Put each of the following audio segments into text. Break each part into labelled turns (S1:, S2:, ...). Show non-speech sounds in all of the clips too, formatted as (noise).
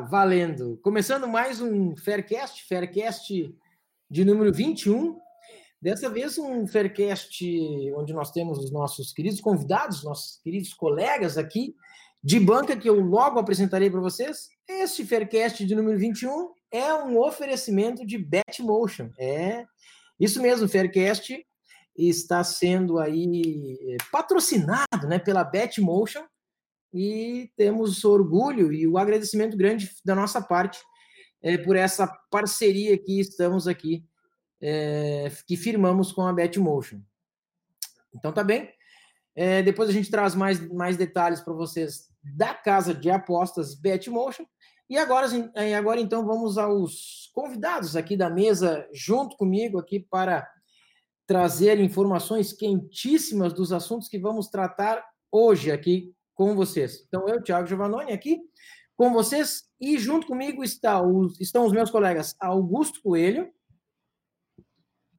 S1: valendo. Começando mais um Faircast, Faircast de número 21. Dessa vez um Faircast onde nós temos os nossos queridos convidados, nossos queridos colegas aqui de banca que eu logo apresentarei para vocês. Este Faircast de número 21 é um oferecimento de Betmotion. É isso mesmo, Faircast está sendo aí eh, patrocinado, né, pela Betmotion e temos orgulho e o agradecimento grande da nossa parte é, por essa parceria que estamos aqui, é, que firmamos com a Betmotion. Então tá bem. É, depois a gente traz mais, mais detalhes para vocês da casa de apostas Betmotion. E agora, agora então vamos aos convidados aqui da mesa junto comigo aqui para trazer informações quentíssimas dos assuntos que vamos tratar hoje aqui com vocês. Então, eu, Thiago Giovannoni, aqui com vocês, e junto comigo está os, estão os meus colegas Augusto Coelho.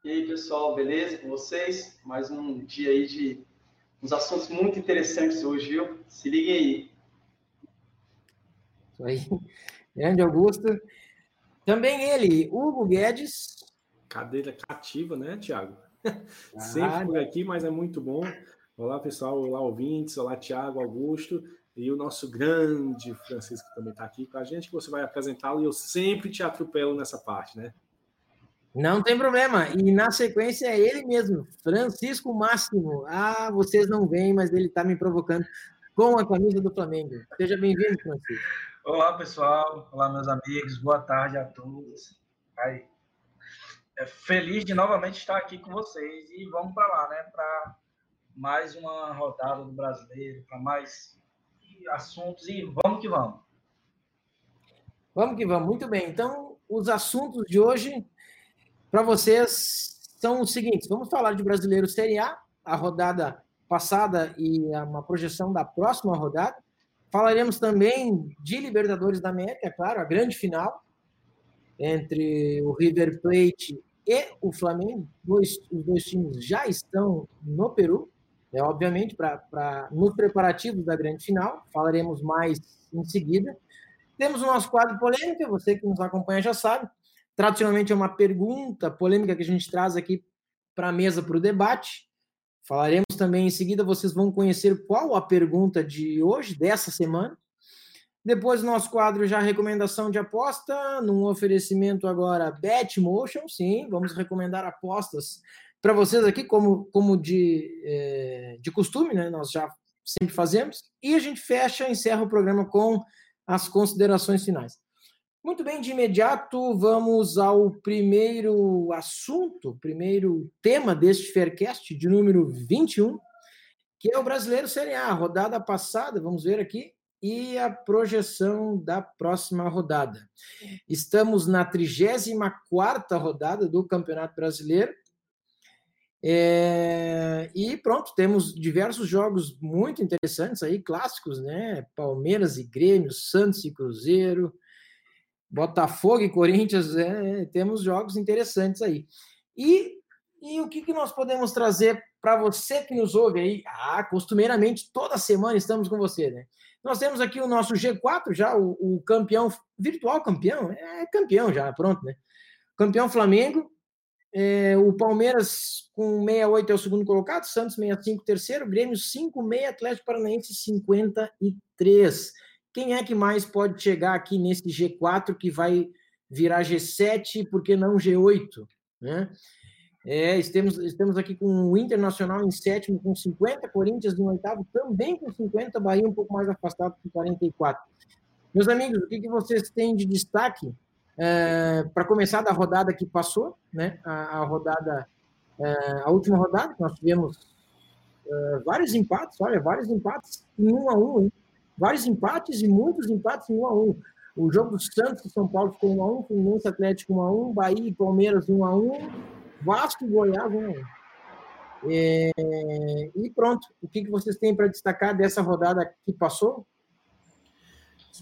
S2: E aí, pessoal, beleza com vocês? Mais um dia aí de uns assuntos muito interessantes hoje, viu? Se liguem aí.
S1: Isso aí. Grande Augusto. Também ele, Hugo Guedes.
S3: Cadeira cativa, né, Thiago? (laughs) Ah, Sempre por aqui, mas é muito bom. Olá, pessoal. Olá, ouvintes. Olá, Tiago, Augusto. E o nosso grande Francisco também está aqui com a gente, que você vai apresentá-lo e eu sempre te atropelo nessa parte, né?
S1: Não tem problema. E na sequência é ele mesmo, Francisco Máximo. Ah, vocês não veem, mas ele está me provocando com a camisa do Flamengo. Seja bem-vindo, Francisco.
S4: Olá, pessoal. Olá, meus amigos. Boa tarde a todos. Aí. É feliz de novamente estar aqui com vocês e vamos para lá, né? Para mais uma rodada do brasileiro, para mais assuntos e vamos que vamos.
S1: Vamos que vamos, muito bem. Então, os assuntos de hoje para vocês são os seguintes: vamos falar de brasileiro Série A, a rodada passada e uma projeção da próxima rodada. Falaremos também de Libertadores da América, é claro, a grande final entre o River Plate e o Flamengo. Dois, os dois times já estão no Peru é, obviamente, para nos preparativos da grande final, falaremos mais em seguida. Temos o nosso quadro polêmica, você que nos acompanha já sabe. Tradicionalmente é uma pergunta polêmica que a gente traz aqui para a mesa para o debate. Falaremos também em seguida, vocês vão conhecer qual a pergunta de hoje, dessa semana. Depois, o nosso quadro já recomendação de aposta, num oferecimento agora Betmotion, sim, vamos recomendar apostas para vocês aqui, como, como de, é, de costume, né? Nós já sempre fazemos. E a gente fecha, encerra o programa com as considerações finais. Muito bem, de imediato vamos ao primeiro assunto, primeiro tema deste Faircast, de número 21, que é o Brasileiro Série A, rodada passada, vamos ver aqui, e a projeção da próxima rodada. Estamos na 34ª rodada do Campeonato Brasileiro, é, e pronto, temos diversos jogos muito interessantes aí, clássicos, né? Palmeiras e Grêmio, Santos e Cruzeiro, Botafogo e Corinthians, é, temos jogos interessantes aí. E, e o que, que nós podemos trazer para você que nos ouve aí? Ah, costumeiramente, toda semana estamos com você, né? Nós temos aqui o nosso G4 já, o, o campeão, virtual campeão, é campeão já, pronto, né? Campeão Flamengo, é, o Palmeiras com 68 é o segundo colocado, Santos 65 terceiro, Grêmio 56, Atlético Paranaense 53. Quem é que mais pode chegar aqui nesse G4 que vai virar G7, por que não G8? Né? É, estamos, estamos aqui com o Internacional em sétimo com 50, Corinthians em oitavo também com 50, Bahia um pouco mais afastado com 44. Meus amigos, o que, que vocês têm de destaque é, para começar da rodada que passou, né? A, rodada, é, a última rodada, que nós tivemos é, vários empates, olha, vários empates em um a um, hein? vários empates e muitos empates em um a um. O jogo do Santos e São Paulo ficou 1 a 1 Fluminense Atlético 1 a 1 Bahia e Palmeiras 1 a 1 Vasco e Goiás 1 a 1 é, E pronto, o que, que vocês têm para destacar dessa rodada que passou?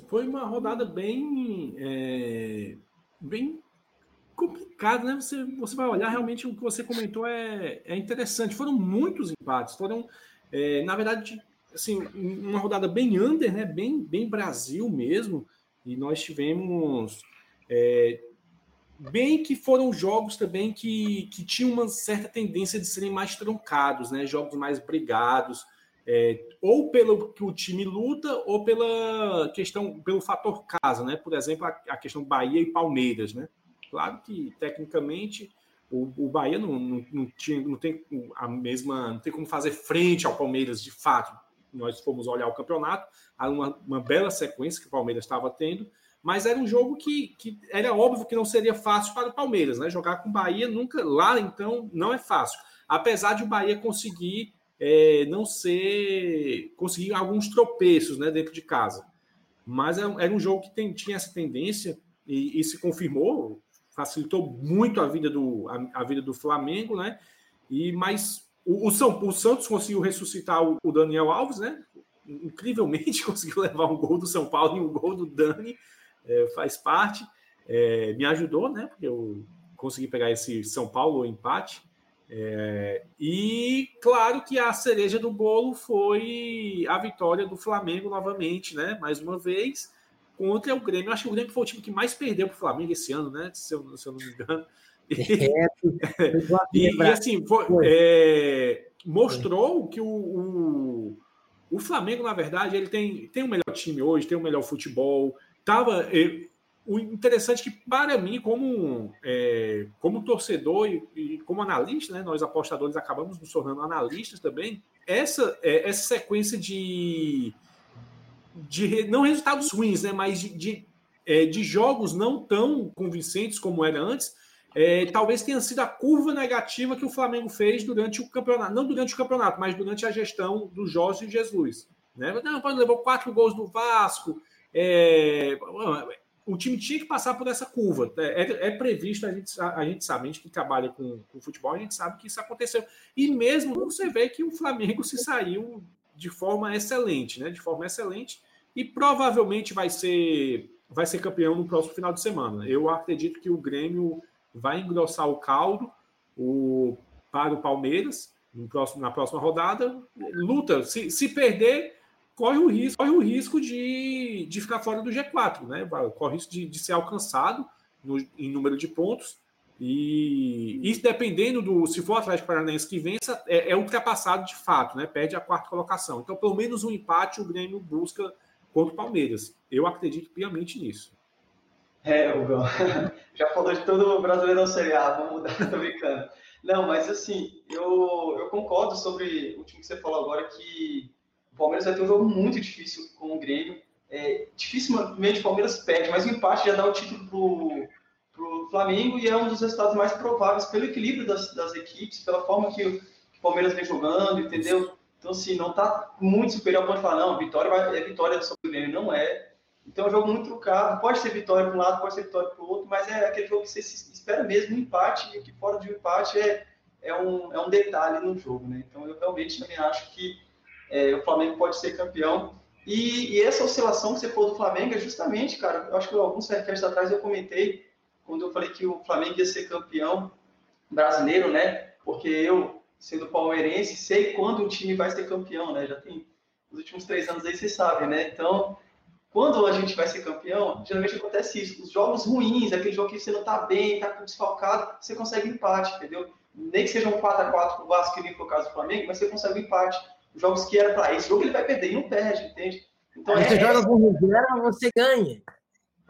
S3: Foi uma rodada bem, é, bem complicada, né? Você, você vai olhar, realmente o que você comentou é, é interessante. Foram muitos empates, foram, é, na verdade, assim, uma rodada bem under, né? Bem, bem Brasil mesmo. E nós tivemos é, bem que foram jogos também que, que tinham uma certa tendência de serem mais truncados, né? Jogos mais brigados, é, ou pelo que o time luta, ou pela questão, pelo fator casa, né? Por exemplo, a, a questão Bahia e Palmeiras, né? Claro que tecnicamente o, o Bahia não, não, não, tinha, não tem a mesma, não tem como fazer frente ao Palmeiras de fato. Nós fomos olhar o campeonato, há uma, uma bela sequência que o Palmeiras estava tendo, mas era um jogo que, que era óbvio que não seria fácil para o Palmeiras, né? Jogar com o Bahia nunca lá, então, não é fácil. Apesar de o Bahia conseguir é, não ser. conseguir alguns tropeços né, dentro de casa. Mas era, era um jogo que tem, tinha essa tendência e, e, se confirmou, facilitou muito a vida do, a, a vida do Flamengo, né? E, mas o, o, São, o Santos conseguiu ressuscitar o, o Daniel Alves, né? Incrivelmente (laughs) conseguiu levar um gol do São Paulo e um gol do Dani é, faz parte. É, me ajudou, né? Porque eu consegui pegar esse São Paulo empate. É, e claro que a cereja do bolo foi a vitória do Flamengo novamente, né? Mais uma vez contra o Grêmio. Eu acho que o Grêmio foi o time que mais perdeu para o Flamengo esse ano, né? Se eu, se eu não me engano. É, (laughs) e, e, assim, foi, é, mostrou que o, o, o, Flamengo, na verdade, ele tem, tem o melhor time hoje, tem o melhor futebol, tava. O interessante é que, para mim, como, é, como torcedor e, e, como analista, né, nós apostadores acabamos nos tornando analistas também, essa, é, essa sequência de, de. não resultados ruins, né, mas de, de, é, de jogos não tão convincentes como era antes, é, talvez tenha sido a curva negativa que o Flamengo fez durante o campeonato, não durante o campeonato, mas durante a gestão do Jorge Jesus. Né? Não, levou quatro gols do Vasco, é, o time tinha que passar por essa curva. É, é, é previsto, a gente, a, a, gente sabe, a gente que trabalha com, com, futebol, a gente sabe que isso aconteceu. E mesmo você vê que o Flamengo se saiu de forma excelente, né? De forma excelente, e provavelmente vai ser, vai ser campeão no próximo final de semana. Eu acredito que o Grêmio vai engrossar o caldo o, para o Palmeiras no próximo, na próxima rodada. Luta, se, se perder corre o risco, corre o risco de, de ficar fora do G4, né? Corre o risco de, de ser alcançado no, em número de pontos. E isso dependendo do. Se for o Atlético Paranaense que vença, é, é, ultrapassado de fato, né? Perde a quarta colocação. Então, pelo menos um empate o Grêmio busca contra o Palmeiras. Eu acredito piamente nisso.
S2: É, Hugo, (laughs) já falou de todo o brasileiro Série A, vamos mudar, (laughs) tô brincando. Não, mas assim, eu, eu concordo sobre o time que você falou agora, que o Palmeiras vai ter um jogo muito difícil com o Grêmio. É, dificilmente o Palmeiras perde, mas o empate já dá o título para o Flamengo e é um dos resultados mais prováveis pelo equilíbrio das, das equipes, pela forma que o, que o Palmeiras vem jogando, entendeu? Então, assim, não está muito superior ao ponto de falar, não, vitória vai, é vitória sobre o Grêmio. Não é. Então, é um jogo muito trucado. Pode ser vitória para um lado, pode ser vitória para o outro, mas é aquele jogo que você espera mesmo um empate, e que fora de um empate é, é, um, é um detalhe no jogo, né? Então, eu realmente também acho que é, o Flamengo pode ser campeão. E, e, essa oscilação que você falou do Flamengo é justamente, cara, eu acho que alguns podcasts atrás eu comentei, quando eu falei que o Flamengo ia ser campeão brasileiro, né? Porque eu, sendo palmeirense, sei quando o time vai ser campeão, né? Já tem os últimos três anos aí, vocês sabem, né? Então, quando a gente vai ser campeão, geralmente acontece isso. Os jogos ruins, aquele jogo que você não tá bem, tá desfalcado, você consegue empate, entendeu? Nem que seja um 4x4 com o Vasco, que nem foi o caso do Flamengo, mas você consegue um empate jogos que era para esse jogo ele vai perder e não perde, entende?
S1: Então, você é, joga com reserva, você ganha.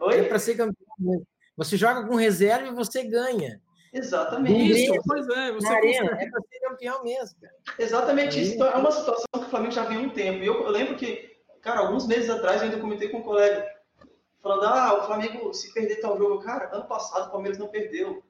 S1: Oi? É para ser campeão. Você joga com reserva e você ganha.
S2: Exatamente.
S1: Isso, pois é, você arena, é para ser campeão mesmo. Cara.
S2: Exatamente isso. Então, é uma situação que o Flamengo já vem há um tempo. E eu, eu, lembro que, cara, alguns meses atrás eu ainda comentei com um colega, falando, ah, o Flamengo, se perder tal jogo, cara, ano passado o Palmeiras não perdeu.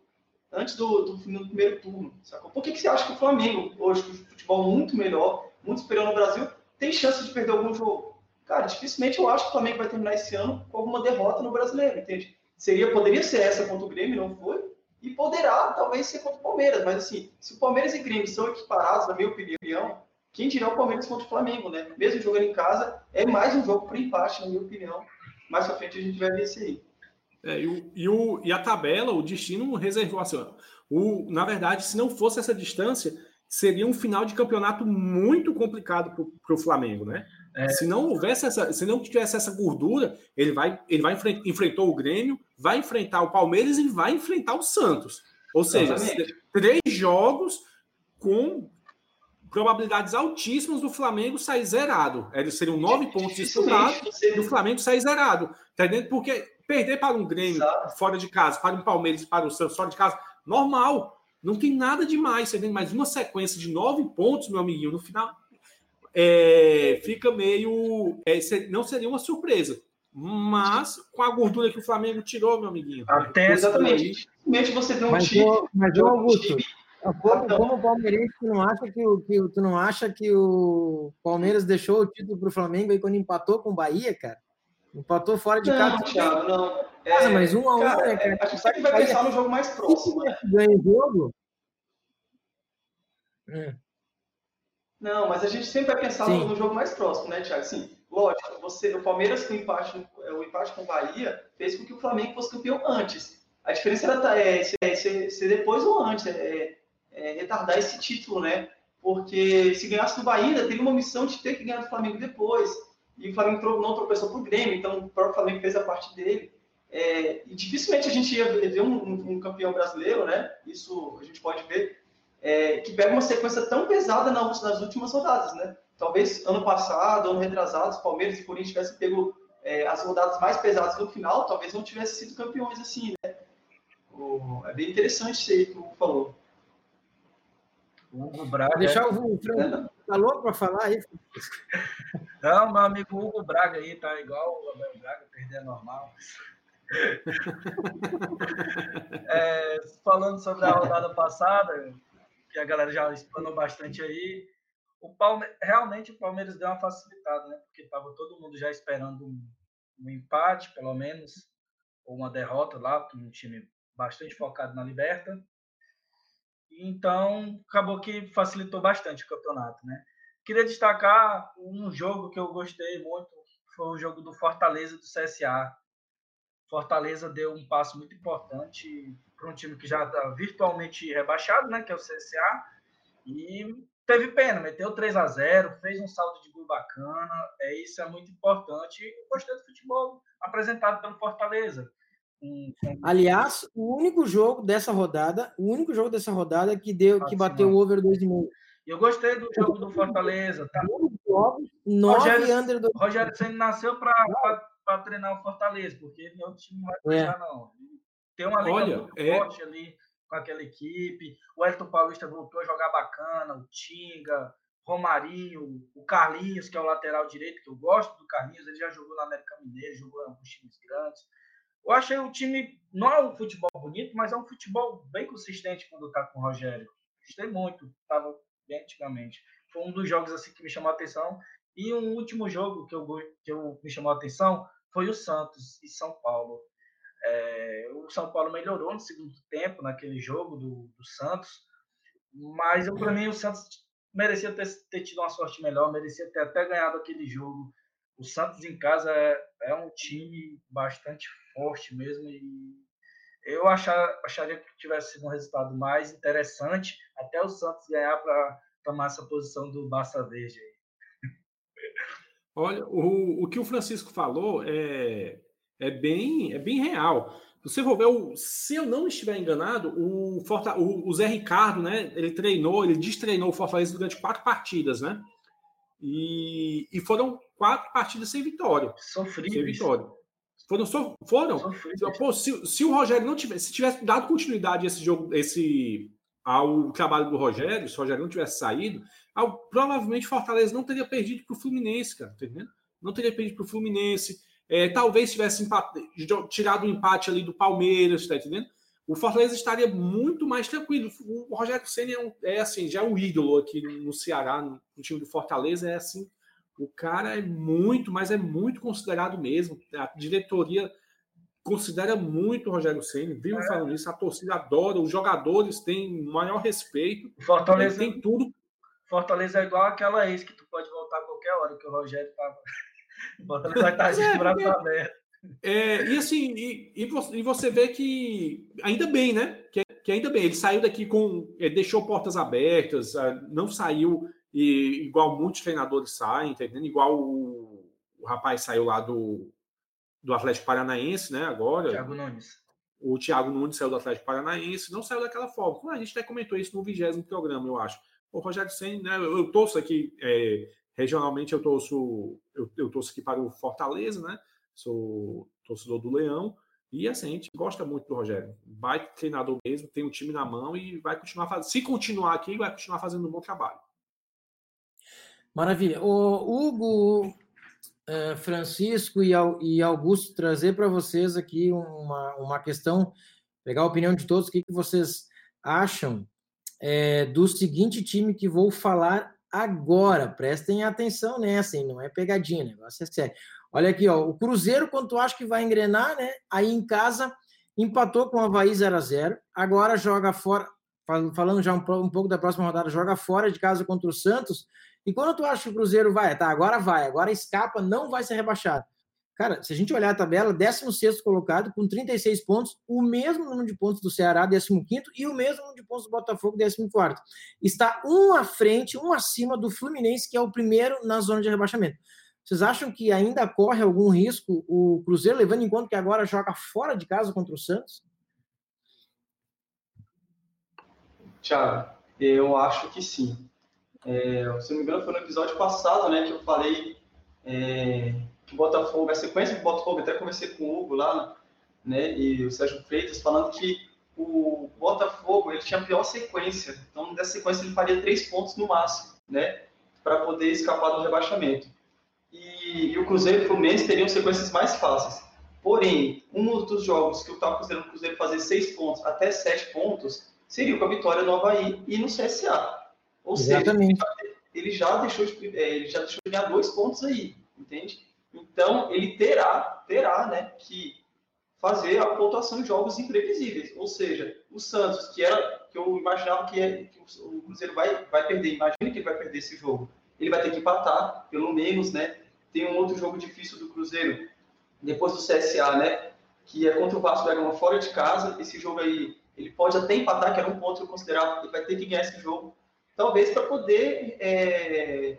S2: Antes do, do, do primeiro turno. Sacou? Por que, que você acha que o Flamengo, hoje, com futebol muito melhor, muito superior no Brasil, tem chance de perder algum jogo. Cara, dificilmente eu acho que o Flamengo vai terminar esse ano com alguma derrota no brasileiro, entende? Seria, poderia ser essa contra o Grêmio, não foi, e poderá talvez ser contra o Palmeiras, mas assim, se o Palmeiras e o Grêmio são equiparados, na minha opinião, quem dirá o Palmeiras contra o Flamengo, né? Mesmo jogando em casa, é mais um jogo para empate, na minha opinião. Mais pra frente a gente vai ver isso aí.
S3: É, e, o, e, o, e a tabela, o destino reservou assim, o, na verdade, se não fosse essa distância, seria um final de campeonato muito complicado para o Flamengo, né? É. Se não houvesse essa, se não tivesse essa gordura, ele vai, ele vai enfrentar, enfrentou o Grêmio, vai enfrentar o Palmeiras e vai enfrentar o Santos. Ou seja, Exatamente. três jogos com probabilidades altíssimas do Flamengo sair zerado. Eles seriam nove pontos disputados e o Flamengo sair zerado. Tá entendendo? Porque perder para um Grêmio Exato. fora de casa, para um Palmeiras, para o Santos fora de casa, normal. Não tem nada demais. Você tem mais uma sequência de nove pontos, meu amiguinho, no final. É, fica meio. É, não seria uma surpresa. Mas com a gordura que o Flamengo tirou, meu amiguinho.
S2: Até exatamente. Você tem um
S1: mas,
S2: time.
S1: Mas, um Augusto, time como, como o palmeirense, tu não acha que o, que, tu não acha que o Palmeiras deixou o título para o Flamengo aí quando empatou com o Bahia, cara? Empatou fora de casa.
S2: Não, Thiago, não.
S1: É, mas um a um,
S2: cara, né, cara? A gente sempre vai pensar no jogo mais próximo, né?
S1: Ganha o jogo?
S2: Hum. Não, mas a gente sempre vai pensar no, no, jogo mais próximo, né, Thiago? Sim, lógico, você, o Palmeiras com o empate, o empate com o Bahia fez com que o Flamengo fosse campeão antes. A diferença era é, ser, ser, ser depois ou antes. É, é, retardar esse título, né? Porque se ganhasse do Bahia, ainda teria uma missão de ter que ganhar do Flamengo depois. E o Flamengo não tropeçou para o Grêmio, então o próprio Flamengo fez a parte dele. É, e dificilmente a gente ia ver um, um, um, campeão brasileiro, né? Isso a gente pode ver, é, que pega uma sequência tão pesada nas, nas, últimas rodadas, né? Talvez ano passado, ano retrasado, os Palmeiras e Corinthians tivessem pego é, as rodadas mais pesadas no final, talvez não tivessem sido campeões assim, né? O, é bem interessante isso aí que o falou.
S1: Hugo Braga. Deixar o Franco. Tá louco para falar aí? (laughs)
S4: Não, meu amigo Hugo Braga aí tá igual o Abel Braga, perder é normal. É, falando sobre a rodada passada, que a galera já explanou bastante aí, o Palme... realmente o Palmeiras deu uma facilitada, né? Porque estava todo mundo já esperando um, um, empate, pelo menos, ou uma derrota lá, um time bastante focado na Liberta. Então, acabou que facilitou bastante o campeonato, né? Queria destacar um jogo que eu gostei muito, foi o jogo do Fortaleza do CSA. Fortaleza deu um passo muito importante para um time que já está virtualmente rebaixado, né, que é o CSA, e teve pena, meteu 3 a 0 fez um saldo de gol bacana, é isso é muito importante. E gostei do futebol apresentado pelo Fortaleza.
S1: Aliás, o único jogo dessa rodada, o único jogo dessa rodada que deu, que bateu o over 2,5.
S4: Eu gostei do jogo do Fortaleza. Tá?
S1: Nove Rogério, under do...
S4: Rogério Senna nasceu para treinar o Fortaleza, porque meu time não vai treinar, é. não. Tem uma liga Olha, muito é... forte ali com aquela equipe. O Elton Paulista voltou a jogar bacana, o Tinga, Romarinho, o Carlinhos, que é o lateral direito, que eu gosto do Carlinhos, ele já jogou na América Mineira, jogou em alguns times grandes. Eu achei o time, não é um futebol bonito, mas é um futebol bem consistente quando está com o Rogério. Gostei muito, estava bem antigamente. Foi um dos jogos assim que me chamou a atenção. E um último jogo que eu, que eu me chamou a atenção foi o Santos e São Paulo. É, o São Paulo melhorou no segundo tempo naquele jogo do, do Santos, mas para mim o Santos merecia ter, ter, tido uma sorte melhor, merecia ter até ganhado aquele jogo. O Santos em casa é, é um time bastante forte mesmo e eu achar, acharia que tivesse sido um resultado mais interessante até o Santos ganhar para tomar essa posição do Barça Verde. Aí.
S3: Olha, o, o que o Francisco falou é, é, bem, é bem real. Você for ver, o, se eu não estiver enganado, o, Forta, o, o Zé Ricardo, né? Ele treinou, ele destreinou o Fortaleza durante quatro partidas, né? E, e foram quatro partidas sem vitória.
S4: Sofríveis.
S3: Sem vitória. Foram? So, foram? Pô, se, se, o Rogério não tivesse, se tivesse dado continuidade a esse jogo, esse ao trabalho do Rogério, se o Rogério não tivesse saído, ao, provavelmente Fortaleza não teria perdido para o Fluminense, cara, tá entendendo? Não teria perdido para o Fluminense. É, talvez tivesse empate, tirado o empate ali do Palmeiras, tá entendendo? O Fortaleza estaria muito mais tranquilo. O Rogério Senna é, um, é, assim, já é um ídolo aqui no Ceará, no, no time do Fortaleza, é assim, o cara é muito, mas é muito considerado mesmo. A diretoria considera muito o Rogério Senna, viu é. falando isso, a torcida adora, os jogadores têm maior respeito.
S4: Fortaleza
S3: tem tudo.
S4: Fortaleza é igual aquela ex que tu pode voltar a qualquer hora que o Rogério tava. Fortaleza vai estar de braço aberto.
S3: É, e assim, e, e, você vê que ainda bem, né? Que, que ainda bem, ele saiu daqui com. Deixou portas abertas, ah, não saiu e igual muitos treinadores saem, entendendo? Igual o, o rapaz saiu lá do, do Atlético Paranaense, né? Agora.
S4: Thiago Nunes.
S3: O Thiago Nunes saiu do Atlético Paranaense, não saiu daquela forma. A gente até comentou isso no vigésimo programa, eu acho. O Rogério Senna, né? Eu, eu torço aqui, é, regionalmente, eu torço, eu, eu torço aqui para o Fortaleza, né? Sou torcedor do Leão. E assim, a gente gosta muito do Rogério. Vai treinador mesmo, tem o time na mão e vai continuar fazendo. Se continuar aqui, vai continuar fazendo um bom trabalho.
S1: Maravilha. O Hugo, eh, Francisco e Augusto, trazer para vocês aqui uma, uma questão, pegar a opinião de todos, o que, que vocês acham é, do seguinte time que vou falar agora. Prestem atenção nessa, hein? não é pegadinha, negócio é sério. Olha aqui, ó, o Cruzeiro, quando tu acha que vai engrenar, né? Aí em casa empatou com o Havaí 0 a 0 agora joga fora, falando já um, um, pouco da próxima rodada, joga fora de casa contra o Santos. E quando tu acha que o Cruzeiro vai, tá, agora vai, agora escapa, não vai ser rebaixado. Cara, se a gente olhar a tabela, 16 colocado com 36 pontos, o mesmo número de pontos do Ceará, 15 e o mesmo número de pontos do Botafogo, 14 Está um à frente, um acima do Fluminense, que é o primeiro na zona de rebaixamento. Vocês acham que ainda corre algum risco o Cruzeiro, levando em conta que agora joga fora de casa contra o Santos?
S2: Tiago, eu acho que sim. É, se não me engano, foi no episódio passado né, que eu falei é, que o Botafogo, a sequência do Botafogo, até conversei com o Hugo lá, né, e o Sérgio Freitas, falando que o Botafogo ele tinha a pior sequência. Então, dessa sequência, ele faria três pontos no máximo, né, para poder escapar do rebaixamento e, e o Cruzeiro e o Fluminense teriam sequências mais fáceis. Porém, um dos jogos que eu estava considerando o Cruzeiro fazer seis pontos até sete pontos seria com a vitória no Havaí e no CSA. Ou Exatamente. seja, ele já deixou de, é, ele já deixou de ganhar dois pontos aí, entende? Então, ele terá, terá né, que fazer a pontuação de jogos imprevisíveis. Ou seja, o Santos, que era que eu imaginava que, é, que o Cruzeiro vai, vai perder, imagina que ele vai perder esse jogo. Ele vai ter que empatar, pelo menos, né? Tem um outro jogo difícil do Cruzeiro, depois do CSA, né? Que é contra o Vasco da Gama fora de casa. Esse jogo aí, ele pode até empatar, que era um ponto que eu considerava. Ele vai ter que ganhar esse jogo. Talvez para poder é,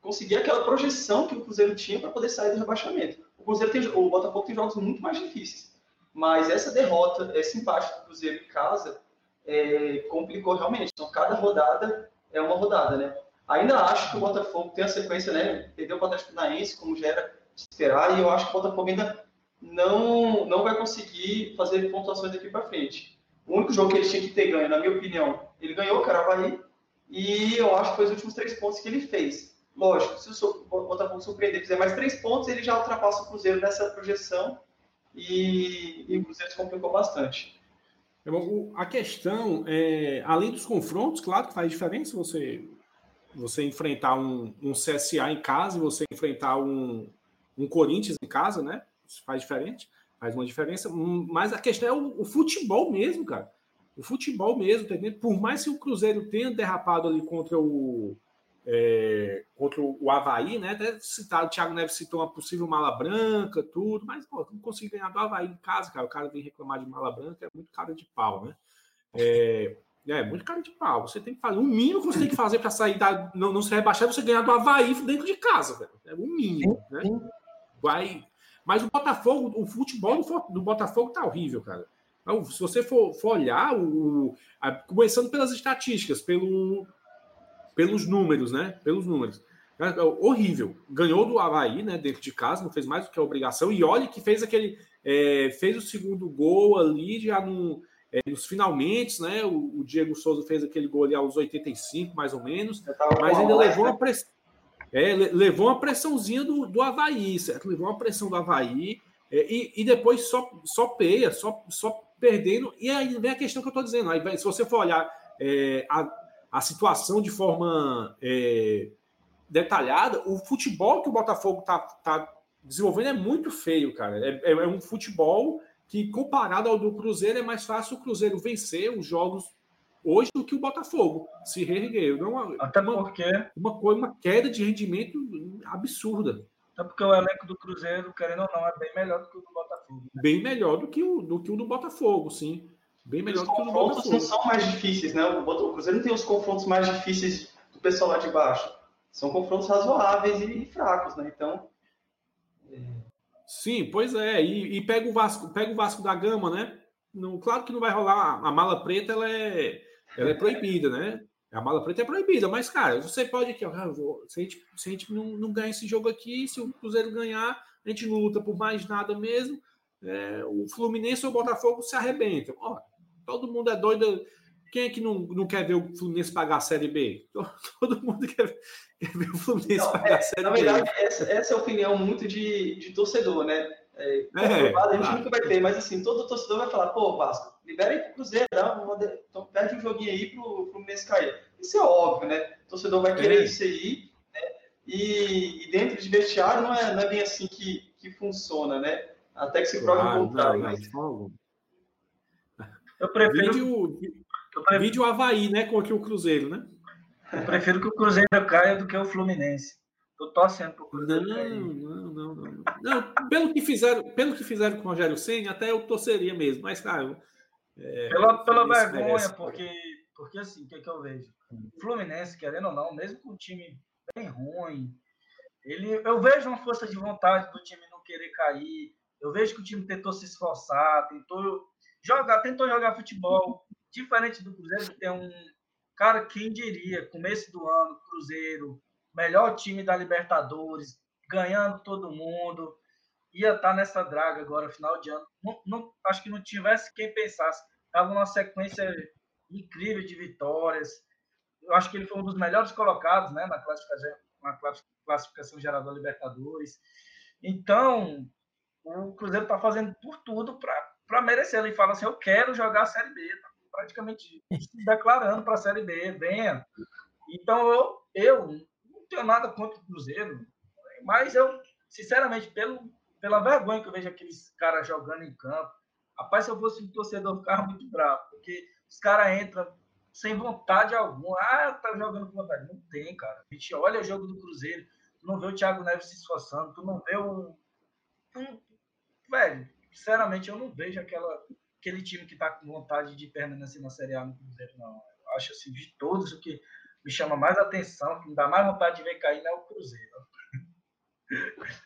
S2: conseguir aquela projeção que o Cruzeiro tinha para poder sair do rebaixamento. O Cruzeiro tem, o Botafogo tem jogos muito mais difíceis. Mas essa derrota, esse empate do Cruzeiro em casa, é, complicou realmente. Então, cada rodada é uma rodada, né? Ainda acho que o Botafogo tem a sequência, né? Perdeu o Atlético Paranaense, como já era de esperar, e eu acho que o Botafogo ainda não, não vai conseguir fazer pontuações daqui para frente. O único jogo que ele tinha que ter ganho, na minha opinião, ele ganhou o Caravaggio, e eu acho que foi os últimos três pontos que ele fez. Lógico, se o Botafogo surpreender fizer mais três pontos, ele já ultrapassa o Cruzeiro nessa projeção, e, e o Cruzeiro se complicou bastante.
S3: A questão, é, além dos confrontos, claro que faz diferença você você enfrentar um, um CSA em casa e você enfrentar um, um Corinthians em casa, né? Isso faz diferente, faz uma diferença. Hum, mas a questão é o, o futebol mesmo, cara. O futebol mesmo, tá Por mais que o Cruzeiro tenha derrapado ali contra o é, contra o Havaí, né? Deve citar, o Thiago Neves citou uma possível mala branca, tudo, mas pô, não consegui ganhar do Havaí em casa, cara. O cara vem reclamar de mala branca, é muito cara de pau, né? É, é, muito cara de pau. Você tem que fazer. O mínimo que você tem que fazer para sair da. Não, não se rebaixar é você ganhar do Havaí dentro de casa, velho. É o mínimo, né? Vai. Mas o Botafogo, o futebol do, do Botafogo tá horrível, cara. Então, se você for, for olhar, o, a, começando pelas estatísticas, pelo, pelos números, né? Pelos números. É, é horrível. Ganhou do Havaí, né? Dentro de casa, não fez mais do que a obrigação. E olha que fez aquele. É, fez o segundo gol ali já no é, nos finalmente, né? O, o, Diego Souza fez aquele gol ali aos 85, mais ou menos, mas ainda levou uma pressão. É, levou uma pressãozinha do, do Havaí, certo? Levou uma pressão do Havaí é, e, e depois só, só peia, só, só perdendo. E aí vem a questão que eu estou dizendo. Aí, se você for olhar é, a, a situação de forma é, detalhada, o futebol que o Botafogo está tá desenvolvendo é muito feio, cara. É, é, é um futebol que comparado ao do Cruzeiro é mais fácil o Cruzeiro vencer os jogos hoje do que o Botafogo se reerguer. Não,
S4: Até uma, porque
S3: uma coisa, uma queda de rendimento absurda.
S4: Até porque o elenco do Cruzeiro, querendo ou não, é bem melhor do que o do Botafogo.
S3: Né? Bem melhor do que o do que o do Botafogo, sim. Bem melhor
S2: os
S3: do que o do
S2: Botafogo. Os confrontos não são mais difíceis, né? O, Cruzeiro não tem os confrontos mais difíceis do pessoal lá de baixo. São confrontos razoáveis e fracos, né? Então.
S3: Sim, pois é. E, e, pega o Vasco, pega o Vasco da Gama, né? No, claro que não vai rolar. A mala preta ela é, ela é proibida, né? A mala preta é proibida, mas, cara, você pode aqui, ó, ah, se a gente, se a gente não, não ganha esse jogo aqui, se o Cruzeiro ganhar, a gente não luta por mais nada mesmo. É, o Fluminense ou o Botafogo se arrebentam. Ó, todo mundo é doido. Quem é que não, não quer ver o Fluminense pagar a Série B? (laughs) Todo mundo quer, quer ver o Fluminense não, pagar é, a Série
S2: na
S3: B.
S2: Na verdade, essa, essa, é a opinião muito de, de torcedor, né? É, é, a gente nunca vai ter, mas assim, todo torcedor vai falar, pô, Vasco, libera aí pro Cruzeiro, então perde um joguinho aí pro Fluminense cair. Isso é óbvio, né? O torcedor vai querer é. isso aí, né? E, e, dentro de vestiário não é, não é bem assim que, que funciona, né? Até que se prove claro, o contrário. Mas...
S3: Eu prefiro. Vídeo, eu prefiro... vídeo Havaí, né? Contra o Cruzeiro, né?
S4: Eu prefiro que o Cruzeiro caia do que o Fluminense. Tô torcendo pro
S3: Cruzeiro. Não, não, não, não, não. pelo que fizeram, pelo que fizeram com o Rogério Senna, até eu torceria mesmo. Mas, cara.
S4: É, pela pela vergonha, porque, porque assim, o que, é que eu vejo? O Fluminense, querendo ou não, mesmo com um time bem ruim, ele, eu vejo uma força de vontade do time não querer cair. Eu vejo que o time tentou se esforçar, tentou jogar, tentou jogar futebol. Diferente do Cruzeiro, que tem um cara, quem diria, começo do ano, Cruzeiro, melhor time da Libertadores, ganhando todo mundo, ia estar tá nessa draga agora, final de ano. Não, não, acho que não tivesse quem pensasse. Estava numa sequência incrível de vitórias. Eu acho que ele foi um dos melhores colocados né, na, classificação, na classificação geral da Libertadores. Então, o Cruzeiro está fazendo por tudo para merecer. Ele fala assim: eu quero jogar a Série B. Tá praticamente se declarando para a Série B. Venha. Então, eu, eu não tenho nada contra o Cruzeiro, mas eu, sinceramente, pelo, pela vergonha que eu vejo aqueles caras jogando em campo, rapaz, se eu fosse um torcedor, eu ficava muito bravo, porque os caras entram sem vontade alguma. Ah, tá jogando com vontade. Não tem, cara. A gente olha o jogo do Cruzeiro, tu não vê o Thiago Neves se esforçando, tu não vê o. Tu... Velho, sinceramente, eu não vejo aquela, aquele time que tá com vontade de permanecer na Série A no Cruzeiro, não. Eu acho assim, de todos, o que me chama mais atenção, que me dá mais vontade de ver cair, não é o Cruzeiro. (laughs)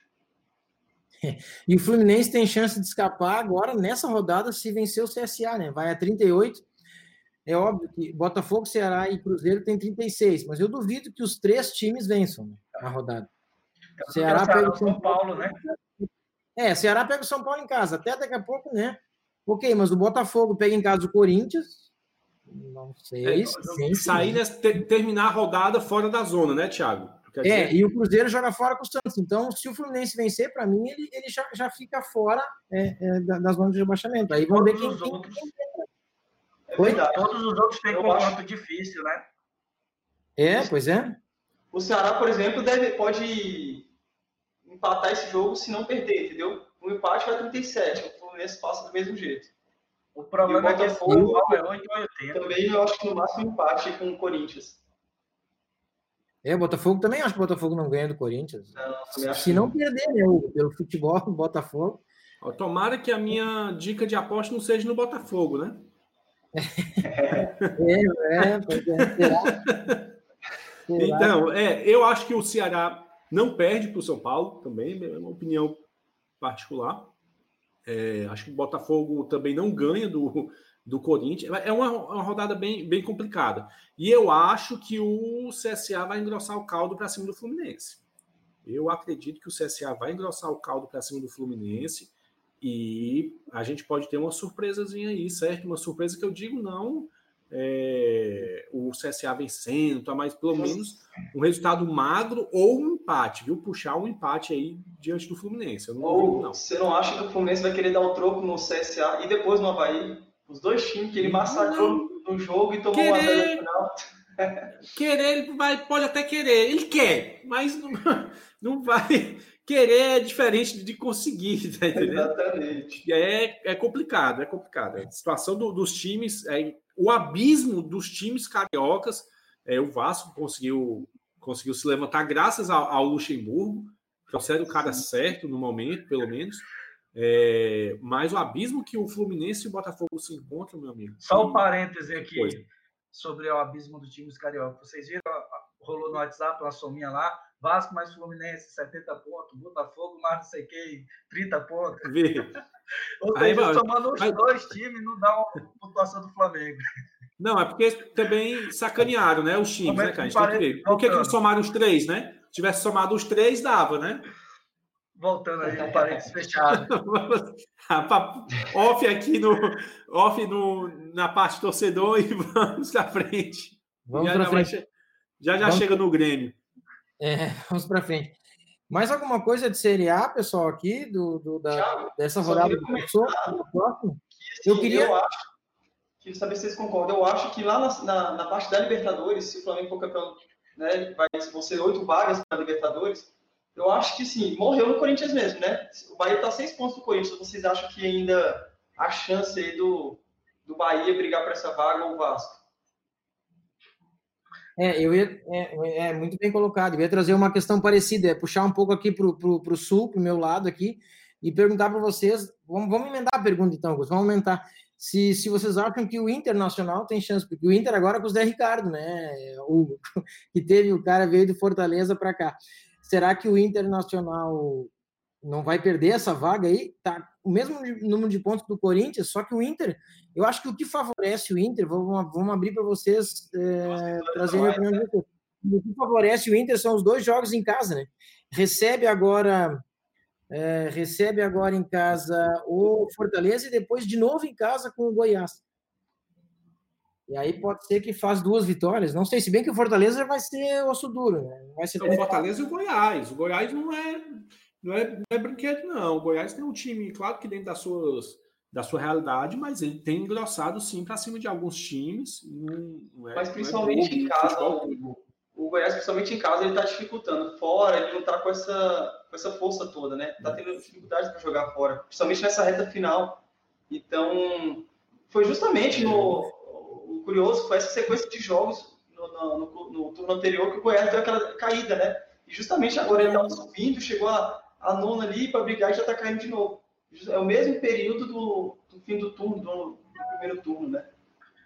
S1: E o Fluminense tem chance de escapar agora nessa rodada se vencer o CSA, né? Vai a 38. É óbvio que Botafogo, Ceará e Cruzeiro tem 36, mas eu duvido que os três times vençam né, na rodada.
S4: Ceará pega o São Paulo, né?
S1: É, Ceará pega o São Paulo em casa, até daqui a pouco, né? Ok, mas o Botafogo pega em casa o Corinthians, não sei.
S3: É, sair, né, terminar a rodada fora da zona, né, Thiago?
S1: É, dizer... e o Cruzeiro joga fora com o Santos. Então, se o Fluminense vencer, para mim, ele, ele já, já fica fora é, é, da, da, zona de rebaixamento. Aí vamos Todos ver quem. Os outros...
S4: Oi? Todos os outros têm confronto acho... difícil, né?
S1: É, pois é.
S2: O Ceará, por exemplo, deve, pode empatar esse jogo se não perder, entendeu? O empate vai 37, o Fluminense passa do mesmo jeito.
S4: O problema é que esse é 8
S2: Também eu acho que no máximo empate com o Corinthians.
S1: É, o Botafogo também acho que o Botafogo não ganha do Corinthians. Não, Se não perder, né, pelo futebol, o Botafogo.
S3: Tomara que a minha dica de aposta não seja no Botafogo, né? (laughs)
S1: é, é, é. Será? Será?
S3: Então, é, eu acho que o Ceará não perde para o São Paulo também, é uma opinião particular. É, acho que o Botafogo também não ganha do, do Corinthians. É uma, uma, rodada bem, bem complicada. E eu acho que o CSA vai engrossar o caldo para cima do Fluminense. Eu acredito que o CSA vai engrossar o caldo para cima do Fluminense e a gente pode ter uma surpresazinha aí, certo? Uma surpresa que eu digo não é, o CSA vencendo, tá? mas pelo menos um resultado magro ou um empate, viu? Puxar um empate aí diante do Fluminense.
S2: não ou não. você não acha que o Fluminense vai querer dar o um troco no CSA e depois no Havaí? Os dois times que ele massacrou no jogo e tomou querer, uma no final. (laughs)
S3: querer, ele vai, pode até querer, ele quer, mas não, (laughs) não vai. Querer é diferente de conseguir, (laughs) tá entendendo?
S2: Exatamente.
S3: É, é complicado, é complicado. A situação do, dos times é o abismo dos times cariocas. É, o Vasco conseguiu, conseguiu se levantar graças ao, ao Luxemburgo, trouxeram o cara certo no momento, pelo menos. É, mas o abismo que o Fluminense e o Botafogo se encontram, meu amigo.
S4: Só um parêntese aqui sobre o abismo dos times cariocas. Vocês viram o rolou no WhatsApp uma sominha lá. Vasco mais Fluminense, 70 pontos. Botafogo mais não sei quem, 30 pontos. (laughs) Ou seja, Aí, somando os dois times, não dá uma pontuação do Flamengo.
S3: Não, é porque também sacanearam, né? Os times, né, cara? A gente tem que ver. Por que, que não somaram os três, né? Se tivesse somado os três, dava, né?
S4: Voltando aí, o (laughs) parênteses fechado. (laughs)
S3: off aqui no, off no, na parte torcedor e (laughs) vamos para frente.
S1: Vamos para frente.
S3: já já vamos... chega no Grêmio.
S1: É, vamos para frente. Mais alguma coisa de Série A, pessoal, aqui, do, do da, Thiago, dessa rodada do
S2: professor? Eu queria. Eu acho, queria saber se vocês concordam. Eu acho que lá na, na, na parte da Libertadores, se o Flamengo for campeão, né, vai, vão ser oito vagas para a Libertadores eu acho que sim, morreu no Corinthians mesmo, né? O Bahia está seis pontos do Corinthians. Vocês acham que ainda há chance aí do, do Bahia brigar para essa vaga ou o Vasco?
S1: É, eu ia, é, é, muito bem colocado. Eu ia trazer uma questão parecida, é puxar um pouco aqui para o sul, para o meu lado aqui, e perguntar para vocês. Vamos, vamos emendar a pergunta então, Augusto, vamos aumentar. Se, se vocês acham que o Internacional tem chance, porque o Inter agora é com o Zé Ricardo, né? O, (laughs) que teve, o cara veio do Fortaleza para cá. Será que o Internacional não vai perder essa vaga aí? Tá o mesmo número de pontos do Corinthians, só que o Inter, eu acho que o que favorece o Inter, vamos, vamos abrir para vocês é, trazerem a opinião de vocês. O que favorece o Inter são os dois jogos em casa, né? Recebe agora é, recebe agora em casa o Fortaleza e depois de novo em casa com o Goiás. E aí pode ser que faz duas vitórias. Não sei, se bem que o Fortaleza vai ser osso duro, né? Vai ser
S3: o Fortaleza e o Goiás. O Goiás não é, não é, não é brinquedo, não. O Goiás tem um time, claro que dentro das suas, da sua realidade, mas ele tem engrossado sim para cima de alguns times.
S2: Não, é, mas é principalmente é em casa, o, o Goiás, principalmente em casa, ele está dificultando. Fora, ele não está com essa, com essa força toda, né? Está tendo dificuldades para jogar fora, principalmente nessa reta final. Então, foi justamente no curioso foi essa sequência de jogos no, no, no, no turno anterior que o Goiás deu aquela caída, né? E justamente agora ele estava subindo, chegou a, a nona ali para brigar e já está caindo de novo. É o mesmo período do, do fim do turno, do, do, primeiro turno, né?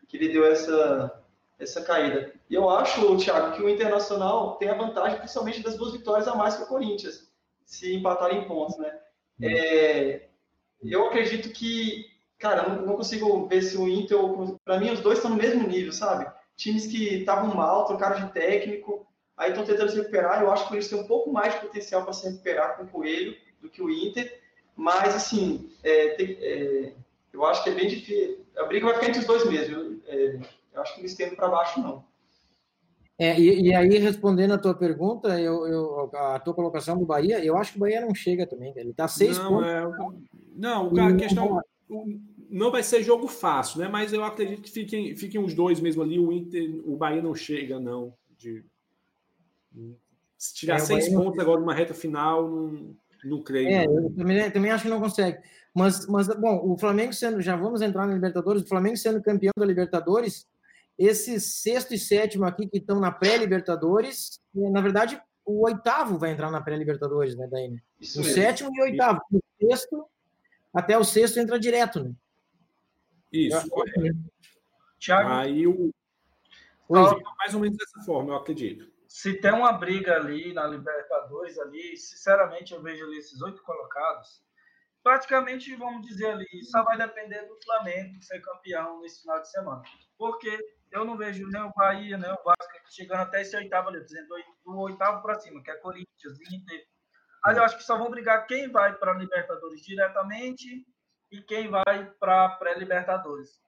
S2: Que ele deu essa, essa caída. E eu acho, Thiago, que o Internacional tem a vantagem principalmente das duas vitórias a mais que o Corinthians, se empatarem em pontos, né? Uhum. É, eu acredito que cara, não, não consigo ver se o Inter, para mim, os dois estão no mesmo nível, sabe? Times que estavam mal, trocaram de técnico, aí estão tentando se recuperar. Eu acho que eles têm um pouco mais de potencial para se recuperar com o Coelho do que o Inter, mas, assim, é, tem, é, eu acho que é bem difícil. A briga vai ficar entre os dois mesmo. É, eu acho que eles têm para baixo, não.
S1: É, e, e, aí, respondendo a tua pergunta, eu, eu, a tua colocação do Bahia, eu acho que o Bahia não chega também, ele está seis
S3: não,
S1: pontos.
S3: É, não, a questão não vai ser jogo fácil, né? Mas eu acredito que fiquem, fiquem os dois mesmo ali. O Inter, o Bahia não chega, não. De, se tirar é, seis pontos agora numa reta final, não, não creio.
S1: É, não. eu também, também acho que não consegue. Mas, mas, bom, o Flamengo sendo, já vamos entrar na Libertadores, o Flamengo sendo campeão da Libertadores, esses sexto e sétimo aqui que estão na pré-Libertadores, na verdade, o oitavo vai entrar na pré-Libertadores, né, Daí? O mesmo. sétimo e o oitavo. O sexto até o sexto entra direto, né?
S3: Isso, correto. Thiago, Aí o. Mais ou menos dessa forma, eu acredito.
S4: Se tem uma briga ali na Libertadores, ali, sinceramente, eu vejo ali esses oito colocados. Praticamente, vamos dizer ali, só vai depender do Flamengo ser campeão nesse final de semana. Porque eu não vejo nem o Bahia, nem o Vasco chegando até esse oitavo ali, dizendo do oitavo para cima, que é Corinthians, Inter, Aí eu acho que só vão brigar quem vai para a Libertadores diretamente e quem vai para pré-Libertadores.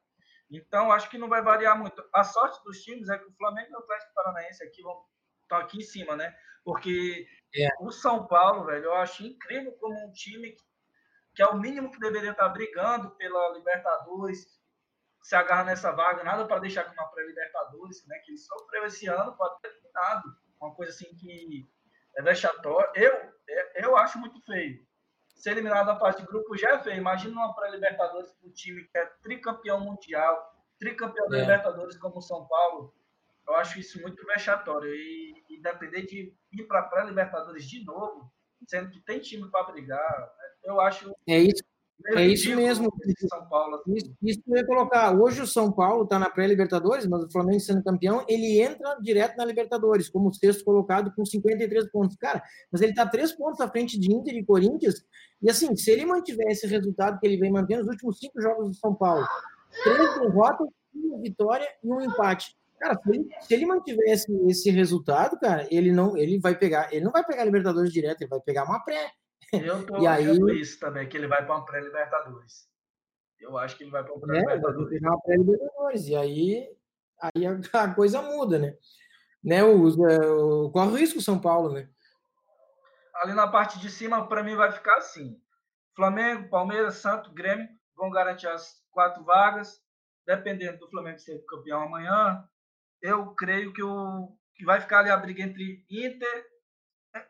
S4: Então, acho que não vai variar muito. A sorte dos times é que o Flamengo e o Atlético Paranaense aqui vão estão aqui em cima, né? Porque é. o São Paulo, velho, eu acho incrível como um time que, que é o mínimo que deveria estar brigando pela Libertadores, se agarra nessa vaga, nada para deixar com uma pré-Libertadores, né? Que ele sofreu esse ano, pode ter terminado. Uma coisa assim que é vexatório. Eu, eu acho muito feio. Ser eliminado da parte de grupo já é feio. Imagina uma pré-Libertadores para um time que é tricampeão mundial, tricampeão é. da Libertadores como o São Paulo. Eu acho isso muito vexatório. E, e depender de ir para a pré-Libertadores de novo, sendo que tem time para brigar, eu acho.
S1: É isso. É isso mesmo. São Paulo. Assim. Isso, isso que eu ia colocar. Hoje o São Paulo está na pré-Libertadores, mas o Flamengo sendo campeão, ele entra direto na Libertadores, como sexto colocado com 53 pontos. Cara, mas ele está três pontos à frente de Inter e Corinthians. E assim, se ele mantiver esse resultado que ele vem mantendo nos últimos cinco jogos do São Paulo, três derrotas, uma vitória e um empate. Cara, se ele, se ele mantiver esse, esse resultado, cara, ele não, ele vai pegar, ele não vai pegar a Libertadores direto, ele vai pegar uma pré.
S4: Eu (laughs) tô e aí isso também, que ele vai para uma pré-Libertadores. Eu acho que ele vai para uma pré-Libertadores. É, pré-Libertadores.
S1: E aí, aí a, (laughs) a, coisa muda, né? né o, é, o, qual o risco São Paulo, né?
S4: Ali na parte de cima, para mim, vai ficar assim. Flamengo, Palmeiras, Santos, Grêmio vão garantir as quatro vagas. Dependendo do Flamengo ser campeão amanhã, eu creio que, o, que vai ficar ali a briga entre Inter,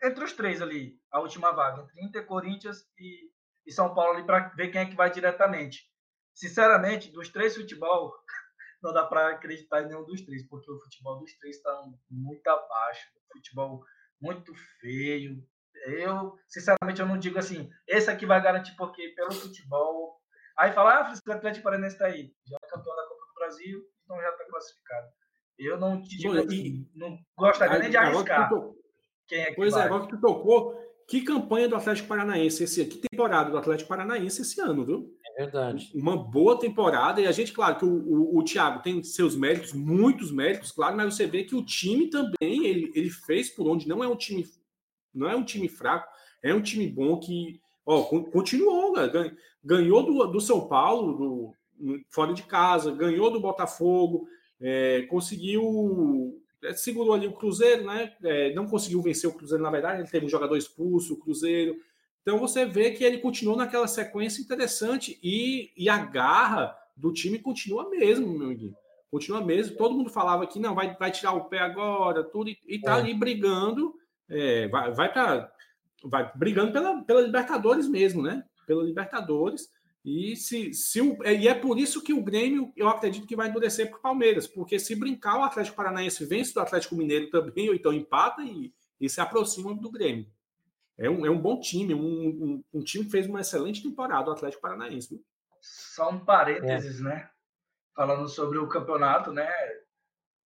S4: entre os três ali, a última vaga, entre Inter, Corinthians e, e São Paulo ali para ver quem é que vai diretamente. Sinceramente, dos três futebol, (laughs) não dá para acreditar em nenhum dos três, porque o futebol dos três está muito abaixo, futebol muito feio. Eu, sinceramente, eu não digo assim, esse aqui vai garantir porque pelo futebol. Aí fala, ah, o Atlético Paranaense está aí, já é campeão da Copa do Brasil, então já está classificado. Eu não te digo, assim, não gostaria nem de arriscar.
S3: Quem é que pois é, vai? é, agora que tu tocou, que campanha do Atlético Paranaense esse que temporada do Atlético Paranaense esse ano, viu?
S1: É verdade.
S3: Uma boa temporada, e a gente, claro, que o, o, o Thiago tem seus méritos, muitos méritos, claro, mas você vê que o time também, ele, ele fez por onde não é um time, não é um time fraco, é um time bom que, ó, continuou, né? ganhou do, do São Paulo, do, fora de casa, ganhou do Botafogo, é, conseguiu. É, segurou ali o Cruzeiro, né? É, não conseguiu vencer o Cruzeiro, na verdade, ele teve um jogador expulso, o Cruzeiro. Então você vê que ele continuou naquela sequência interessante e, e a garra do time continua mesmo, meu amigo. Continua mesmo. Todo mundo falava que não, vai, vai tirar o pé agora, tudo, e, e tá é. ali brigando, é, vai, vai para. Vai brigando pela, pela Libertadores mesmo, né? Pela Libertadores. E, se, se o, e é por isso que o Grêmio, eu acredito que vai endurecer para o Palmeiras, porque se brincar, o Atlético Paranaense vence do Atlético Mineiro também, ou então empata e, e se aproxima do Grêmio. É um, é um bom time, um, um, um time que fez uma excelente temporada, o Atlético Paranaense. Viu?
S4: Só um parênteses, é. né? Falando sobre o campeonato, né?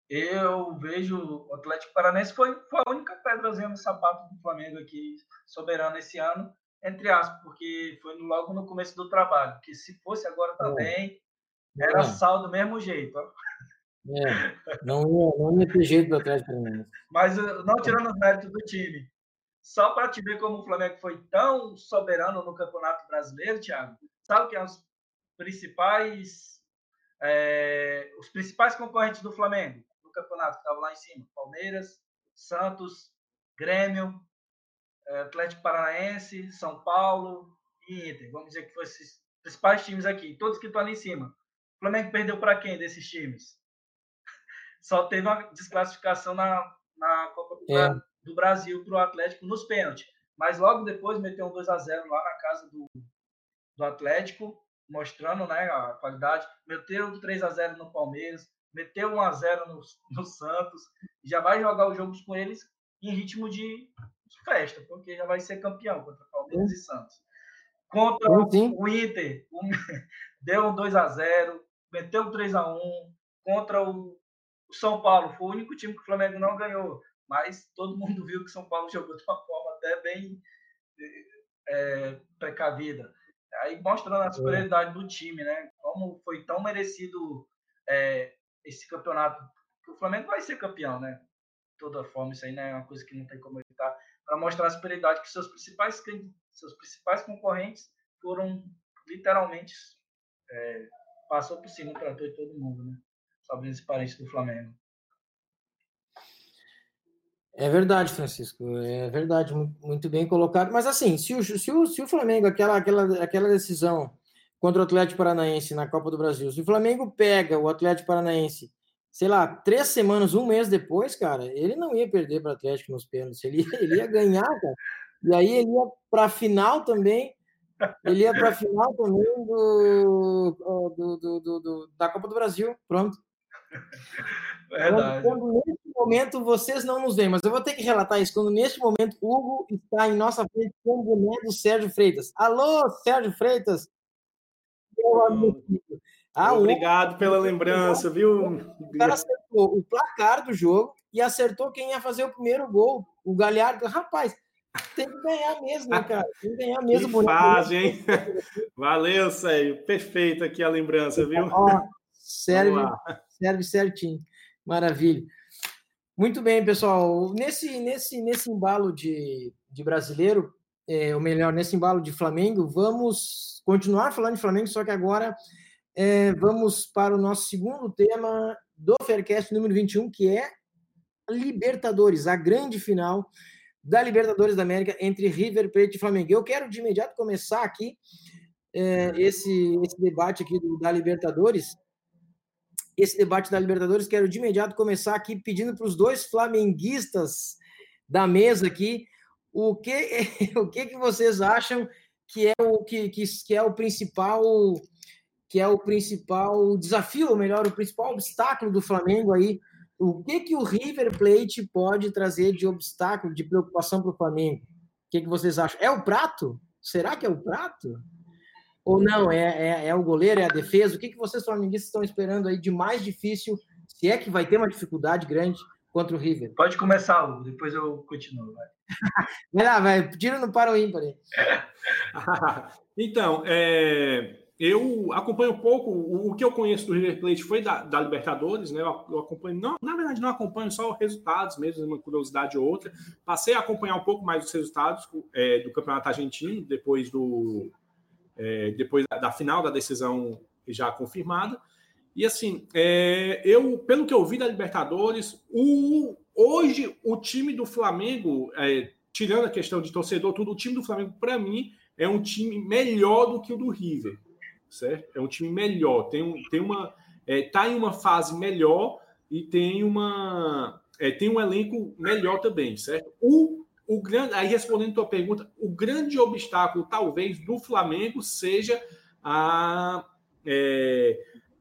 S4: Eu vejo o Atlético Paranaense foi, foi a única pedrazinha no sapato do Flamengo aqui, soberano esse ano entre aspas, porque foi logo no começo do trabalho, que se fosse agora também, era sal do mesmo jeito.
S1: É, não, ia, não ia ter jeito do Atlético Paranaense.
S4: Mas eh, não tirando os méritos do time. Só para te ver como o Flamengo foi tão soberano no Campeonato Brasileiro, Thiago. Sabe que é os principais é, os principais concorrentes do Flamengo no campeonato que estavam lá em cima: Palmeiras, Santos, Grêmio, é, Atlético Paranaense, São Paulo e Inter. Vamos dizer que foram esses principais times aqui, todos que estão ali em cima. O Flamengo perdeu para quem desses times? (laughs) Só teve uma desclassificação na, na Copa do, é. do Brasil para o Atlético nos pênaltis. Mas logo depois meteu um 2 a 0 lá na casa do, do Atlético, mostrando né, a qualidade. Meteu 3 a 0 no Palmeiras, meteu 1 a 0 no, no Santos. Já vai jogar os jogos com eles em ritmo de festa, porque já vai ser campeão contra Palmeiras e Santos. Contra Sim. o Inter, um, (laughs) deu um 2 a 0 meteu um 3 a 1 Contra o, o São Paulo, foi o único time que o Flamengo não ganhou. Mas todo mundo viu que o São Paulo (laughs) jogou de uma forma até bem é, precavida. Aí mostrando a superioridade do time, né? Como foi tão merecido é, esse campeonato. O Flamengo vai ser campeão, né? De toda forma, isso aí não é uma coisa que não tem como evitar para mostrar a superioridade que seus principais seus principais concorrentes foram literalmente é, passou por cima para todo mundo, né? Sobre esse parente do Flamengo.
S1: É verdade, Francisco. É verdade, muito bem colocado. Mas assim, se o, se o, se o Flamengo, aquela, aquela, aquela decisão contra o Atlético Paranaense na Copa do Brasil, se o Flamengo pega o Atlético Paranaense sei lá, três semanas, um mês depois, cara, ele não ia perder para o Atlético nos pênaltis, ele, ele ia ganhar, cara. E aí ele ia para a final também, ele ia para a final também do, do, do, do, da Copa do Brasil, pronto.
S4: Verdade.
S1: Quando, quando, nesse momento vocês não nos veem, mas eu vou ter que relatar isso. Quando neste momento Hugo está em nossa frente com o boné do Sérgio Freitas. Alô, Sérgio Freitas,
S3: Ah, Obrigado pela lembrança, viu?
S1: O cara acertou o placar do jogo e acertou quem ia fazer o primeiro gol, o Galhardo. Rapaz, tem que ganhar mesmo, né, cara? Tem que ganhar mesmo.
S3: Que fase, hein? (laughs) Valeu, Sérgio. Perfeito aqui a lembrança, viu?
S1: Ó, serve, serve certinho. Maravilha. Muito bem, pessoal. Nesse, nesse, nesse embalo de, de brasileiro, é, ou melhor, nesse embalo de Flamengo, vamos continuar falando de Flamengo, só que agora é, vamos para o nosso segundo tema do Faircast número 21, que é Libertadores, a grande final da Libertadores da América entre River Plate e Flamengo. Eu quero de imediato começar aqui é, esse, esse debate aqui do, da Libertadores esse debate da Libertadores. Quero de imediato começar aqui pedindo para os dois flamenguistas da mesa aqui o que (laughs) o que, que vocês acham que é o que, que, que é o principal que é o principal desafio, ou melhor, o principal obstáculo do Flamengo aí. O que que o River Plate pode trazer de obstáculo, de preocupação para o Flamengo? O que, que vocês acham? É o prato? Será que é o prato? Ou não, é, é, é, o goleiro, é a defesa? O que, que vocês flamenguistas estão esperando aí de mais difícil, se é que vai ter uma dificuldade grande contra o River?
S4: Pode começar, Hugo, depois eu continuo. Vai, (laughs)
S1: vai lá, vai, tira no para o ímpar aí. (laughs)
S3: então, é, eu acompanho um pouco, o, que eu conheço do River Plate foi da, da Libertadores, né? Eu, eu, acompanho, não, na verdade, não acompanho só os resultados mesmo, uma curiosidade ou outra. Passei a acompanhar um pouco mais os resultados é, do Campeonato Argentino, depois do é, depois da, da, final da decisão já confirmada. E assim, é, eu, pelo que eu vi da Libertadores, o, hoje o time do Flamengo, é, tirando a questão de torcedor, tudo, o time do Flamengo, para mim, é um time melhor do que o do River, certo? É um time melhor, tem, um, tem uma. é, em uma fase melhor e tem uma. É, tem um elenco melhor também, certo? O o grande, aí respondendo a tua pergunta, o grande obstáculo, talvez, do Flamengo seja a. É,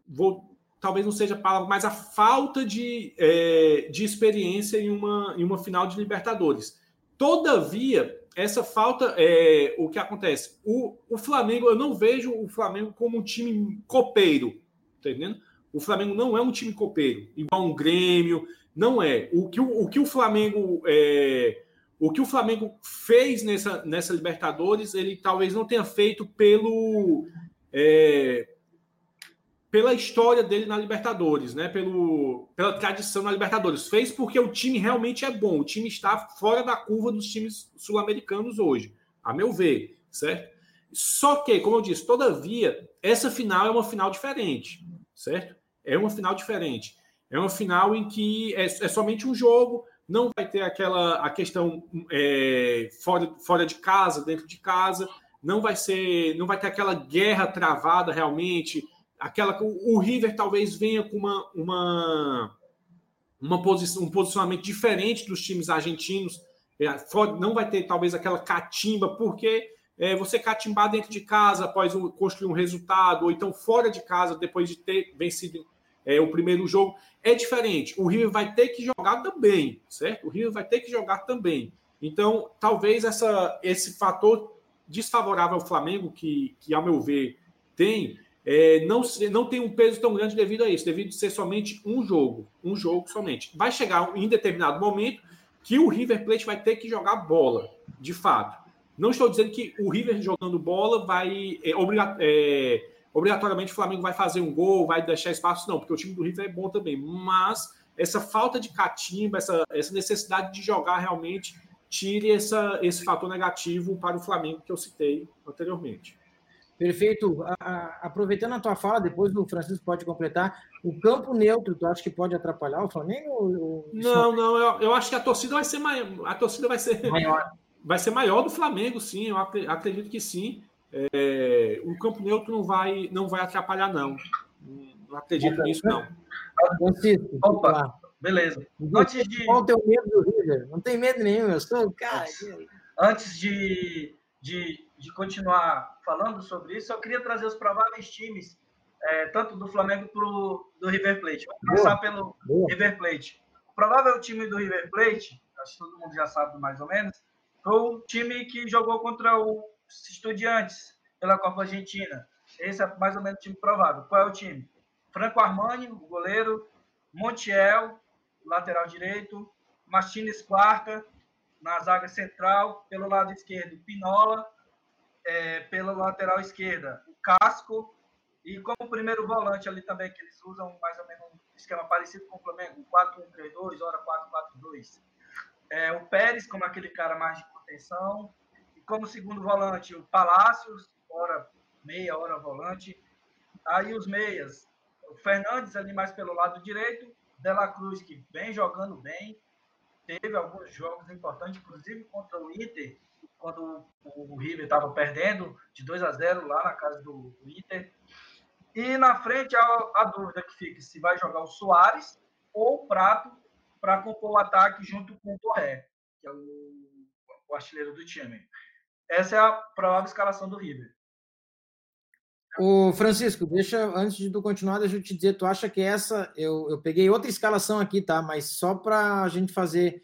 S3: vou, talvez não seja a palavra, mas a falta de, é, de experiência em uma, em uma final de Libertadores. Todavia, essa falta é o que acontece. O, o Flamengo, eu não vejo o Flamengo como um time copeiro, tá entendendo? O Flamengo não é um time copeiro, igual um Grêmio, não é. O que o, o, que o Flamengo é, o que o Flamengo fez nessa, nessa Libertadores, ele talvez não tenha feito pelo é, pela história dele na Libertadores, né? Pelo, pela tradição na Libertadores. Fez porque o time realmente é bom. O time está fora da curva dos times sul-americanos hoje, a meu ver, certo? Só que, como eu disse, todavia, essa final é uma final diferente, certo? É uma final diferente. É uma final em que é, é somente um jogo não vai ter aquela a questão é, fora, fora de casa, dentro de casa, não vai ser, não vai ter aquela guerra travada realmente, aquela o River talvez venha com uma, uma, uma posição, um posicionamento diferente dos times argentinos, é, não vai ter talvez aquela catimba, porque é, você catimbar dentro de casa após um, construir um resultado, ou então fora de casa depois de ter vencido é, o primeiro jogo, é diferente. O River vai ter que jogar também, certo? O River vai ter que jogar também. Então, talvez essa, esse fator desfavorável ao Flamengo, que, que ao meu ver tem, é, não, não tem um peso tão grande devido a isso, devido a ser somente um jogo, um jogo somente. Vai chegar em determinado momento que o River Plate vai ter que jogar bola, de fato. Não estou dizendo que o River jogando bola vai é, obrigar, é, obrigatoriamente o Flamengo vai fazer um gol, vai deixar espaço, não, porque o time do River é bom também. Mas essa falta de catimba, essa, essa necessidade de jogar realmente, tire essa, esse fator negativo para o Flamengo que eu citei anteriormente.
S1: Perfeito. A, a, aproveitando a tua fala, depois o Francisco pode completar. O campo neutro, tu acha que pode atrapalhar o Flamengo? Ou...
S3: Não, não. Eu, eu, acho que a torcida vai ser maior. A torcida vai ser maior. (laughs) Vai ser maior do Flamengo, sim. Eu acredito que sim. É, o campo neutro não vai, não vai atrapalhar, não. Não acredito nisso, não.
S4: Francisco, Opa, beleza.
S1: Antes de... Qual o teu medo do River? Não tem medo nenhum, eu sou cara.
S4: Antes de, de, de continuar falando sobre isso, eu queria trazer os prováveis times, é, tanto do Flamengo pro do River Plate. Vamos começar pelo Boa. River Plate. O provável time do River Plate, acho que todo mundo já sabe mais ou menos, foi o time que jogou contra o Estudiantes pela Copa Argentina. Esse é mais ou menos o time provável. Qual é o time? Franco Armani, o goleiro, Montiel, lateral direito, Martins quarta, na zaga central, pelo lado esquerdo, Pinola, é, pela lateral esquerda, o Casco, e como primeiro volante ali também, que eles usam mais ou menos um esquema parecido com o Flamengo, 4-1-3-2, hora 4-4-2. É, o Pérez, como aquele cara mais de contenção, e como segundo volante, o Palácios, hora meia, hora volante. Aí os meias, o Fernandes ali mais pelo lado direito, Dela Cruz, que vem jogando bem, teve alguns jogos importantes, inclusive contra o Inter, quando o River estava perdendo de 2 a 0 lá na casa do, Inter. E na frente a, a, dúvida que fica se vai jogar o Soares ou o Prato para compor o ataque junto com o Torré, que é o, o artilheiro do time. Essa é a provável escalação do River.
S1: O Francisco, deixa antes de tu continuar, deixa eu te dizer, tu acha que essa eu, eu peguei outra escalação aqui, tá? Mas só para a gente fazer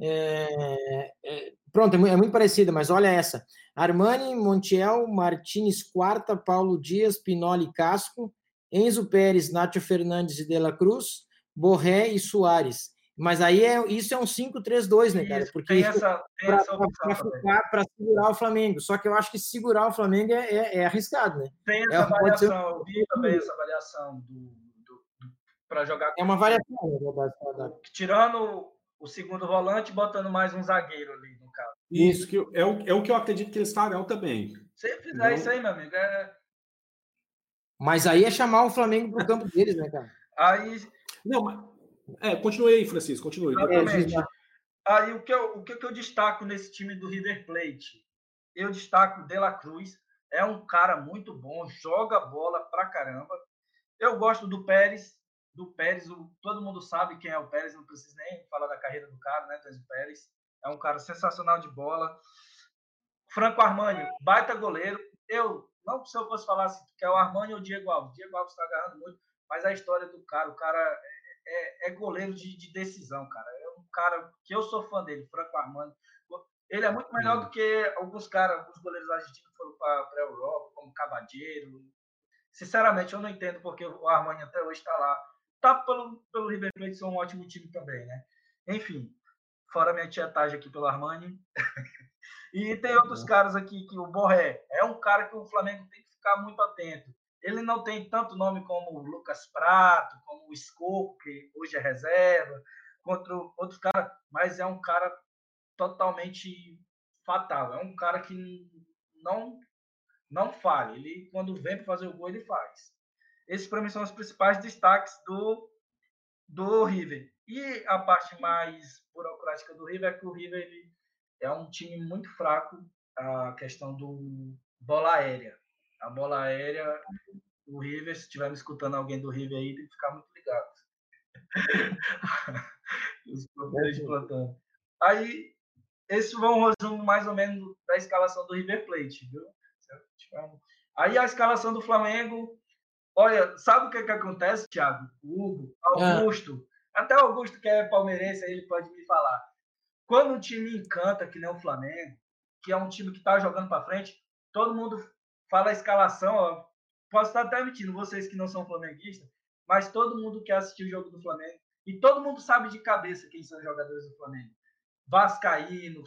S1: é, é, pronto, é, é muito parecida, mas olha essa: Armani, Montiel, Martinez Quarta, Paulo Dias, Pinoli Casco, Enzo Pérez, Nacho Fernandes e De La Cruz, Borré e Soares. Mas aí é, isso é um 5-3-2, né, cara? Porque para segurar o Flamengo. Só que eu acho que segurar o Flamengo é, é, é arriscado, né?
S4: Tem essa é, variação, eu vi também essa variação do, do, do para jogar.
S1: É uma variação, é
S4: verdade. Tirando o segundo volante, botando mais um zagueiro ali, no caso.
S3: Isso, que é o, é o que eu acredito que eles farão também.
S4: Se fizer isso aí, meu amigo, é...
S1: Mas aí é chamar o Flamengo para o campo deles, né, cara?
S4: Aí.
S3: Não, mas é, continue aí, Francisco, continue.
S4: Exatamente. Aí o que, eu, o que eu destaco nesse time do River Plate? Eu destaco o De La Cruz, é um cara muito bom, joga bola pra caramba. Eu gosto do Pérez, do Pérez, o, todo mundo sabe quem é o Pérez, não preciso nem falar da carreira do cara, né, do Pérez. É um cara sensacional de bola. Franco Armani, baita goleiro. Eu, não se eu fosse falar assim, que é o Armani ou o Diego Alves. Diego Alves está agarrando muito, mas a história do cara, o cara é, é goleiro de, de, decisão, cara. É um cara que eu sou fã dele, Franco Armani. Ele é muito melhor do que alguns caras, alguns goleiros argentinos que foram para a Europa, como Cavadeiro. Sinceramente, eu não entendo porque o Armani até hoje está lá. Tá pelo, pelo River Plate ser um ótimo time também, né? Enfim, fora minha tietagem aqui pelo Armani. (laughs) e tem outros caras aqui, que o Borré é um cara que o Flamengo tem que ficar muito atento. Ele não tem tanto nome como o Lucas Prato, como o Scopo, que hoje é reserva, contra outros caras, mas é um cara totalmente fatal. É um cara que não não falha. Ele, quando vem para fazer o gol, ele faz. Esses, para mim, são os principais destaques do, do River. E a parte mais burocrática do River é que o River ele é um time muito fraco a questão do bola aérea. A bola aérea, o River, se estiver me escutando alguém do River aí, tem que ficar muito ligado. (laughs) Os problemas de plantão. Aí, esse foi um resumo mais ou menos da escalação do River Plate, viu? Aí a escalação do Flamengo. Olha, sabe o que, que acontece, Thiago? O Hugo, Augusto, ah. até o Augusto que é palmeirense, ele pode me falar. Quando um time encanta, que nem o Flamengo, que é um time que está jogando para frente, todo mundo fala a escalação, ó, posso estar até mentindo, vocês que não são flamenguistas, mas todo mundo quer assistir o jogo do Flamengo e todo mundo sabe de cabeça quem são os jogadores do Flamengo. Vascaíno,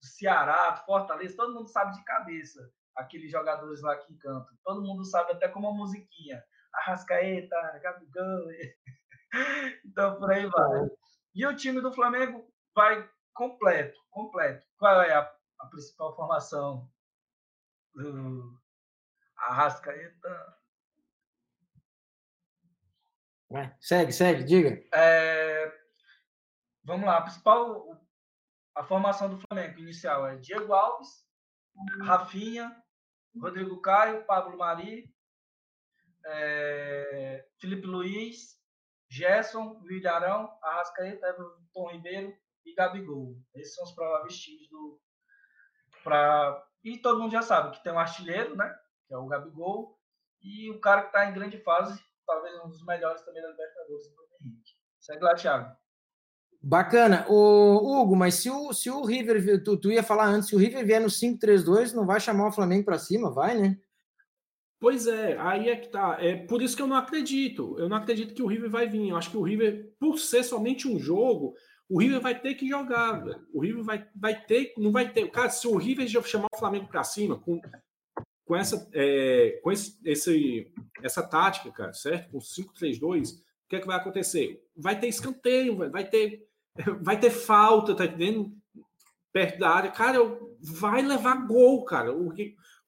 S4: Ceará, Fortaleza, todo mundo sabe de cabeça aqueles jogadores lá que encantam. Todo mundo sabe até como a musiquinha. Arrascaeta, Gabigol. (laughs) então, por aí vai. E o time do Flamengo vai completo, completo. Qual é a, a principal formação do, Arrascaeta.
S1: Vai, segue, segue, diga.
S4: É, vamos lá, a principal. A formação do Flamengo inicial é Diego Alves, Rafinha, Rodrigo Caio, Pablo Mari, é, Felipe Luiz, Gerson, Vilharão, Arrascaeta, Everton Ribeiro e Gabigol. Esses são os prováveis times do. Pra, e todo mundo já sabe que tem um artilheiro, né? que é o Gabigol, e o cara que está em grande fase, talvez um dos melhores também da Libertadores, o Henrique. Segue lá, Thiago.
S1: Bacana. O Hugo, mas se o, se o River, tu, tu ia falar antes, se o River vier no 5-3-2, não vai chamar o Flamengo para cima, vai, né?
S3: Pois é, aí é que tá. É por isso que eu não acredito. Eu não acredito que o River vai vir. Eu acho que o River, por ser somente um jogo, o River vai ter que jogar. O River vai, vai ter, não vai ter. Cara, se o River chamar o Flamengo para cima com, com essa é, com esse, esse, essa tática, cara, certo? Com 5-3-2, o que é que vai acontecer? Vai ter escanteio, vai ter vai ter falta, tá entendendo? Perto da área, cara, vai levar gol, cara. O,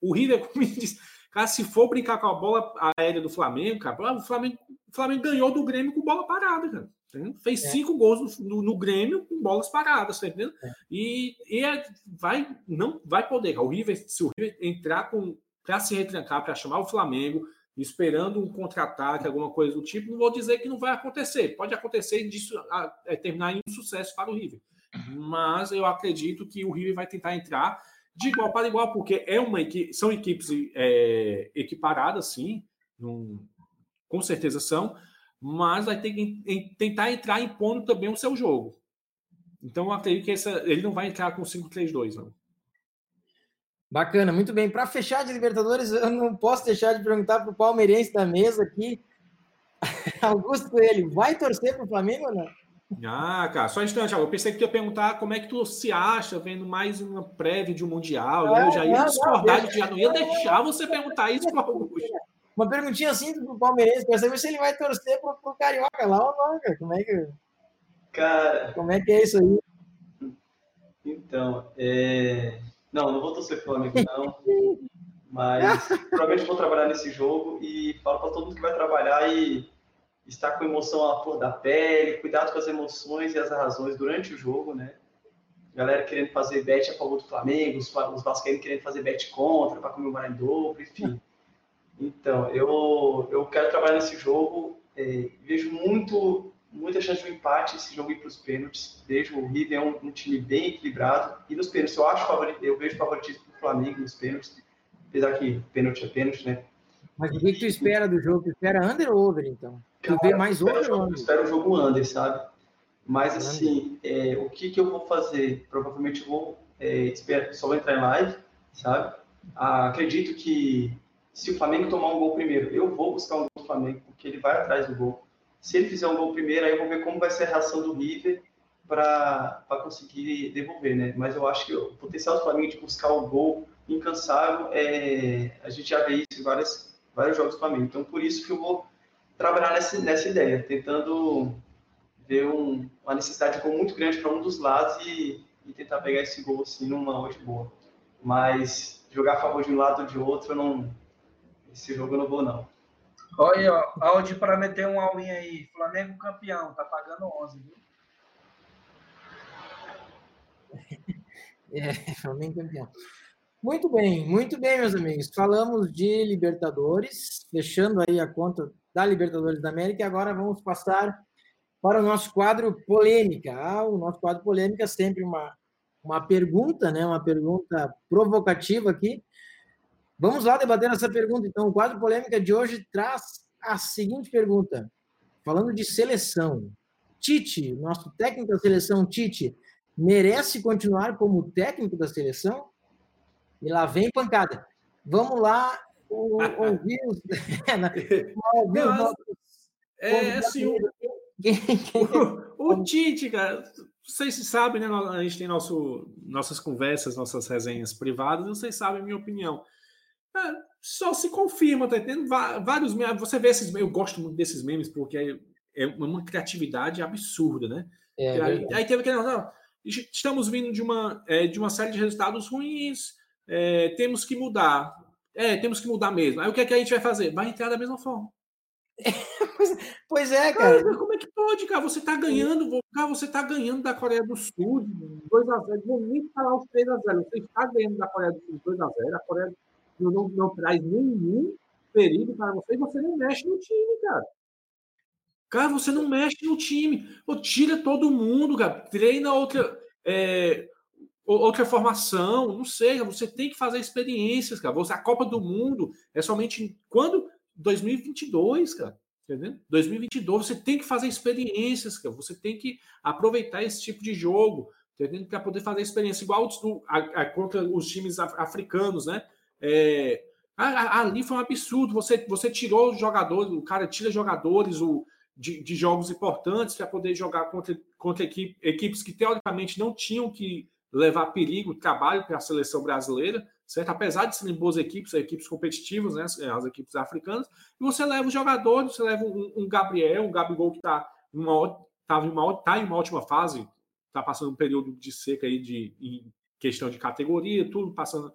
S3: o River, como diz, cara, se for brincar com a bola aérea do Flamengo, cara, o Flamengo, o Flamengo ganhou do Grêmio com bola parada, cara. Fez é. cinco gols no, no, Grêmio com bolas paradas, tá entendendo? É. E, e é, vai, não vai poder. O River, se o River entrar com para se retrancar, para chamar o Flamengo, esperando um contra-ataque, alguma coisa do tipo, não vou dizer que não vai acontecer. Pode acontecer disso é, terminar em um sucesso para o River. Mas eu acredito que o River vai tentar entrar de igual para igual, porque é uma equipe, são equipes é, equiparadas, sim, num, com certeza são, mas vai ter que em, tentar entrar impondo também o seu jogo. Então eu acredito que essa, ele não vai entrar com 5-3-2, não.
S1: Bacana, muito bem. Para fechar de Libertadores, eu não posso deixar de perguntar para o palmeirense da mesa aqui, (laughs) Augusto Coelho, vai torcer para o Flamengo ou não?
S3: Ah, cara, só um instante, eu pensei que tu ia perguntar como é que tu se acha vendo mais uma prévia de um Mundial. Ah, eu já ia discordar, já não ia deixar você perguntar isso para o Augusto.
S1: Uma perguntinha assim do palmeirense, para saber se ele vai torcer para o Carioca lá ou não, cara. Como é que.
S2: Cara.
S1: Como é que é isso aí?
S2: Então, é não, não vou torcer Flamengo, não. (laughs) Mas provavelmente vou trabalhar nesse jogo e falo para todo mundo que vai trabalhar e estar com emoção à flor da pele, cuidado com as emoções e as razões durante o jogo, né? Galera querendo fazer bet a favor do Flamengo, os, os vascaínos querendo fazer bet contra para comemorar em dobro, enfim. Então, eu, eu quero trabalhar nesse jogo. É, vejo muito muita chance de um empate esse jogo ir para os pênaltis. Vejo o River é um, um, time bem equilibrado. E nos pênaltis, eu acho favorito, eu vejo favoritismo para o Flamengo nos pênaltis. Apesar que pênalti é pênalti, né?
S1: Mas o que, tu espera do jogo? Tu espera under ou over, então? Tu vê mais over ou
S2: under? Eu espero o jogo under, sabe? Mas, assim, é, o que, que eu vou fazer? Provavelmente eu vou é, espero, só vou entrar em live, sabe? Ah, acredito que se o Flamengo tomar um gol primeiro, eu vou buscar um gol do Flamengo, porque ele vai atrás do gol. Se ele fizer um gol primeiro, aí eu vou ver como vai ser a reação do River para conseguir devolver, né? Mas eu acho que o potencial do Flamengo de buscar o gol incansável, é, a gente já vê isso em várias, vários jogos do Flamengo. Então, por isso que eu vou trabalhar nessa, nessa ideia, tentando ver um, uma necessidade de gol muito grande para um dos lados e, e, tentar pegar esse gol assim numa noite boa. Mas jogar a favor de um lado ou de outro, não, esse jogo eu não vou, não.
S4: Olha, ó, áudio para meter um aulinho aí. Flamengo campeão, tá pagando 11, viu? (laughs)
S1: É, Flamengo campeão. Muito bem, muito bem, meus amigos. Falamos de Libertadores, fechando aí a conta da Libertadores da América, agora vamos passar para o nosso quadro polêmica. Ah, o nosso quadro polêmica sempre uma, uma pergunta, né? Uma pergunta provocativa aqui Vamos lá debater essa pergunta. Então, o quadro polêmica de hoje traz a seguinte pergunta. Falando de seleção. Tite, nosso técnico da seleção, Tite, merece continuar como técnico da seleção? E lá vem pancada. Vamos lá ouvir os. (laughs)
S3: é, assim, o, o, o Tite, cara, vocês sabem, né? A gente tem nosso, nossas conversas, nossas resenhas privadas, vocês sabem a minha opinião. É, só se confirma, tá entendendo? Vários memes. Você vê esses memes, eu gosto muito desses memes, porque é, é uma criatividade absurda, né? É, aí, aí, teve que. Não, estamos vindo de uma, é, de uma série de resultados ruins, é, temos que mudar. É, temos que mudar mesmo. Aí o que, é que a gente vai fazer? Vai entrar da mesma forma. (laughs)
S1: pois, é, cara. cara.
S3: Como é que pode, cara? Você tá ganhando, cara, você tá ganhando da Coreia do Sul 2x0. Vou nem falar os 3x0. Você está ganhando da Coreia do Sul 2x0. A Coreia não, não traz nenhum perigo para você e você não mexe no time, cara. Cara, você não mexe no time. Pô, tira todo mundo, cara. Treina outra, é, outra formação. Não sei, você tem que fazer experiências, cara. Você, a Copa do Mundo é somente quando? 2022, cara. Entendeu? 2022, você tem que fazer experiências, cara. Você tem que aproveitar esse tipo de jogo, entendeu? Para poder fazer experiência. Igual a, a, contra os times africanos, né? É, Ali foi um absurdo. Você, você tirou jogadores, o cara tira jogadores o, de, de jogos importantes para poder jogar contra, contra equipe, equipes que teoricamente não tinham que levar perigo, trabalho para a seleção brasileira, certo? Apesar de serem boas equipes, equipes competitivas, né? As equipes africanas, e você leva os jogadores, você leva um, um Gabriel, um Gabigol que está tá em uma, tá em uma ótima fase, está passando um período de seca aí de, em questão de categoria, tudo passando.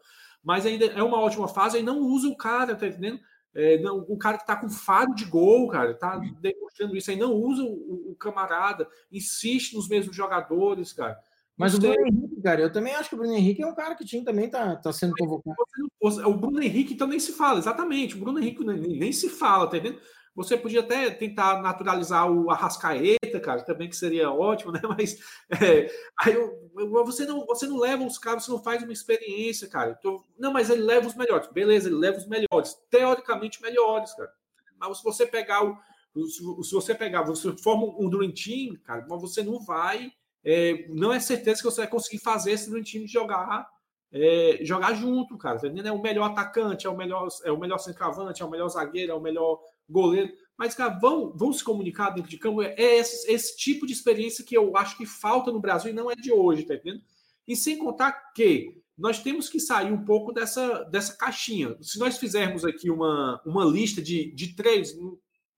S3: Mas ainda é uma ótima fase e não usa o cara, tá entendendo? É, não, o cara que está com faro de gol, cara, está demonstrando isso aí, não usa o, o, camarada, insiste nos mesmos jogadores, cara.
S1: Mas o Bruno Henrique, cara, eu também acho que o Bruno Henrique é um cara que tinha também tá, tá sendo convocado.
S3: O Bruno Henrique então nem se fala, exatamente. O Bruno Henrique nem, nem se fala, tá entendendo? Você podia até tentar naturalizar o Arrascaeta, cara, também que seria ótimo, né? (laughs) Mas é, aí você, não, você não leva os caras, você não faz uma experiência, cara. Então, não, mas ele leva os melhores. Beleza, ele leva os melhores. Teoricamente melhores, cara. Mas se você pegar o. Se você pegar, você forma um Dream Team, cara, mas você não vai. É, não é certeza que você vai conseguir fazer esse Dream Team jogar é, jogar junto, cara. Tá? É o melhor atacante, é o melhor, é o melhor centroavante, é o melhor zagueiro, é o melhor goleiro. Mas, cara, vão, vão se comunicar dentro de campo. É esse, esse tipo de experiência que eu acho que falta no Brasil e não é de hoje, tá entendendo? E sem contar que nós temos que sair um pouco dessa, dessa caixinha. Se nós fizermos aqui uma, uma lista de, de três,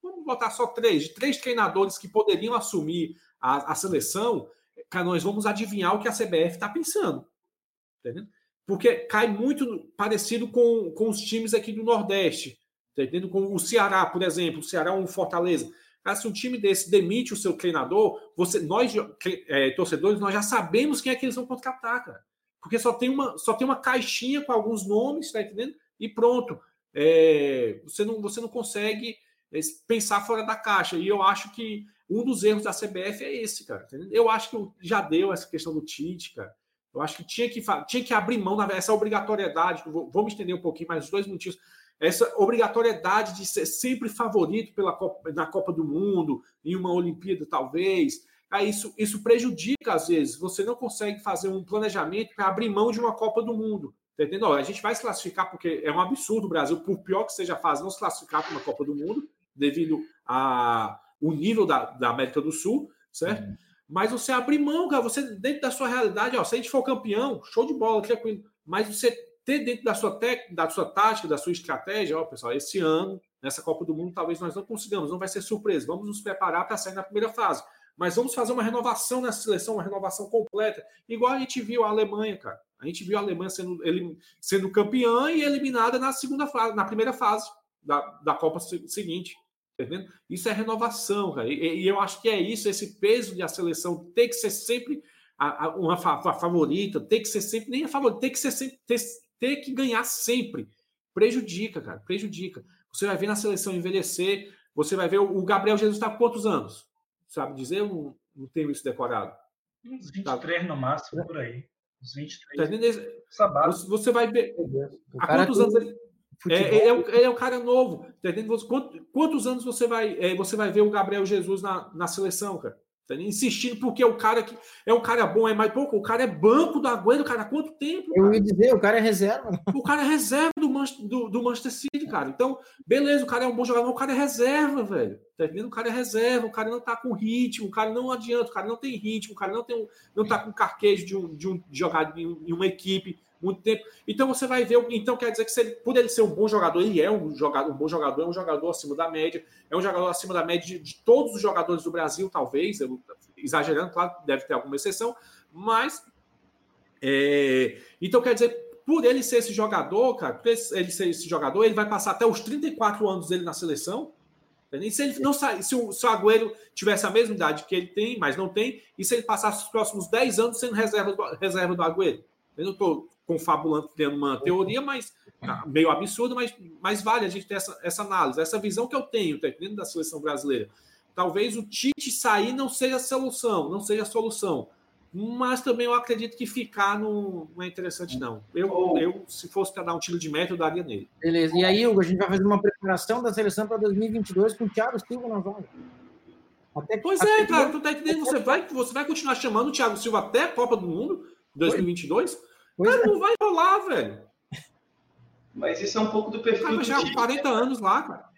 S3: vamos botar só três, de três treinadores que poderiam assumir a, a seleção, cara, nós vamos adivinhar o que a CBF está pensando. Tá entendendo? Porque cai muito parecido com, com os times aqui do Nordeste. Tá entendendo? Com o Ceará, por exemplo, o Ceará é um Fortaleza. Cara, se um time desse demite o seu treinador, você, nós, é, torcedores, nós já sabemos quem é que eles vão contratar, cara. Porque só tem uma, só tem uma caixinha com alguns nomes, tá entendendo? E pronto. É, você, não, você não consegue é, pensar fora da caixa. E eu acho que um dos erros da CBF é esse, cara. Entendeu? Eu acho que já deu essa questão do Tite, cara. Eu acho que tinha que, tinha que abrir mão dessa obrigatoriedade. Vou, vou me estender um pouquinho, mais dois minutinhos essa obrigatoriedade de ser sempre favorito pela Copa, na Copa do Mundo, em uma Olimpíada, talvez. Aí isso, isso prejudica, às vezes. Você não consegue fazer um planejamento para abrir mão de uma Copa do Mundo. Tá entendendo? a gente vai se classificar porque é um absurdo o Brasil, por pior que seja a fase, não se classificar para uma Copa do Mundo, devido ao nível da, da América do Sul, certo? Uhum. Mas você abrir mão, cara, você dentro da sua realidade, ó, se a gente for campeão, show de bola, tranquilo. Mas você ter dentro da sua técnica, da sua tática, da sua estratégia, ó, pessoal, esse ano, nessa Copa do Mundo, talvez nós não consigamos, não vai ser surpresa. Vamos nos preparar para sair na primeira fase. Mas vamos fazer uma renovação nessa seleção, uma renovação completa. Igual a gente viu a Alemanha, cara. A gente viu a Alemanha sendo, ele, sendo campeã e eliminada na segunda fase, na primeira fase da, da Copa seguinte. Entendendo? Isso é renovação, cara. E, e, eu acho que é isso, esse peso de a seleção ter que ser sempre a, a, uma a favorita, ter que ser sempre, nem a favorita, ter que ser sempre, ter, ter que ganhar sempre. Prejudica, cara, prejudica. Você vai ver na seleção envelhecer, você vai ver o Gabriel Jesus está com quantos anos? Sabe dizer? Eu não, não tenho isso decorado.
S4: Uns 23 tá. no máximo, por aí. Uns
S3: 23. Tá você, você vai ver. Há quantos anos ele. É, é, é, é um cara novo. Tá quantos, quantos anos você vai, é, você vai ver o Gabriel Jesus na, na seleção, cara? Tá insistindo porque o cara que é um cara bom, é mais pouco. O cara é banco do Agüero, cara. Há quanto tempo?
S1: Cara? Eu ia dizer, o cara é reserva.
S3: O cara é reserva do, do, do, Manchester City, cara. Então, beleza, o cara é um bom jogador, o cara é reserva, velho. Tá entendendo? O cara é reserva, o cara não tá com ritmo, o cara não adianta, o cara não tem ritmo, o cara não, tem um, não tá com carquejo de, um, de, um, de jogar em uma equipe muito tempo. Então você vai ver, então quer dizer que se ele, por ele ser um bom jogador, ele é um jogador, um bom jogador, é um jogador acima da média, é um jogador acima da média de, de todos os jogadores do Brasil, talvez, eu, exagerando, claro, deve ter alguma exceção, mas é, então quer dizer, por ele ser esse jogador, cara, por ele ser esse jogador, ele vai passar até os 34 anos dele na seleção. E se ele não sai, se o, se o Agüero tivesse a mesma idade que ele tem, mas não tem, e se ele passasse os próximos 10 anos sendo reserva do, reserva do Agüero? Eu não estou confabulando, tendo uma teoria, mas tá, meio absurda, mas, mas vale a gente ter essa, essa análise, essa visão que eu tenho, tá entendendo, da seleção brasileira. Talvez o Tite sair não seja a solução, não seja a solução. Mas também eu acredito que ficar não, não é interessante, não. Eu, eu se fosse para dar um tiro de meta, eu daria nele.
S1: Beleza. E aí, Hugo, a gente vai fazer uma preparação da seleção para 2022 com o Thiago Silva na vaga.
S3: Até, pois até é, cara, tu tá entendendo? Você vai, você vai continuar chamando o Thiago Silva até a Copa do Mundo 2022? Pois cara, é. não vai rolar, velho.
S2: Mas isso é um pouco do perfil
S3: do já
S2: Tite.
S3: 40 anos lá, cara.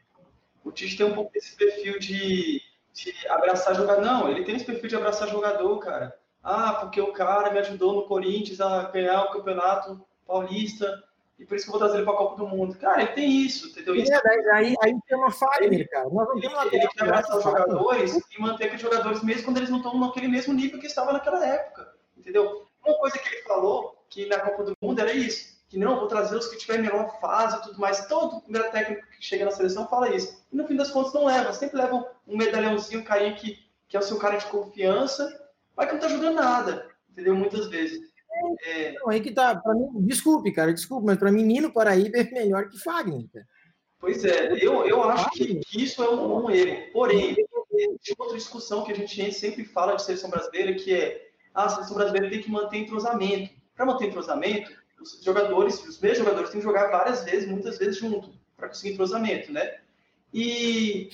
S2: O Tite tem um pouco desse perfil de, de abraçar jogador. Não, ele tem esse perfil de abraçar jogador, cara. Ah, porque o cara me ajudou no Corinthians a ganhar o campeonato paulista e por isso que eu vou trazer ele para a Copa do Mundo. Cara, ele tem isso, entendeu? Isso.
S1: É, aí, aí tem uma falha, cara. Nós não
S2: ele,
S1: temos uma
S2: ele quer abraçar os jogadores e manter aqueles jogadores mesmo quando eles não estão naquele mesmo nível que estava naquela época, entendeu? Uma coisa que ele falou que na Copa do Mundo era isso, que não, vou trazer os que tiverem melhor fase e tudo mais. Todo primeiro técnico que chega na seleção fala isso. E no fim das contas não leva, sempre levam um medalhãozinho, um carinha que, que é o seu cara de confiança, mas que não tá ajudando nada, entendeu? Muitas vezes.
S1: É... Não, aí que tá, pra mim, desculpe, cara, desculpe, mas para mim Nino Paraíba é melhor que Fagner. Cara.
S2: Pois é, eu, eu acho que, que isso é um, um, erro. Porém, tem outra discussão que a gente sempre fala de seleção brasileira, que é a seleção brasileira tem que manter entrosamento. Para manter entrosamento, os jogadores, os mesmos jogadores têm que jogar várias vezes, muitas vezes junto, para conseguir entrosamento, né? E,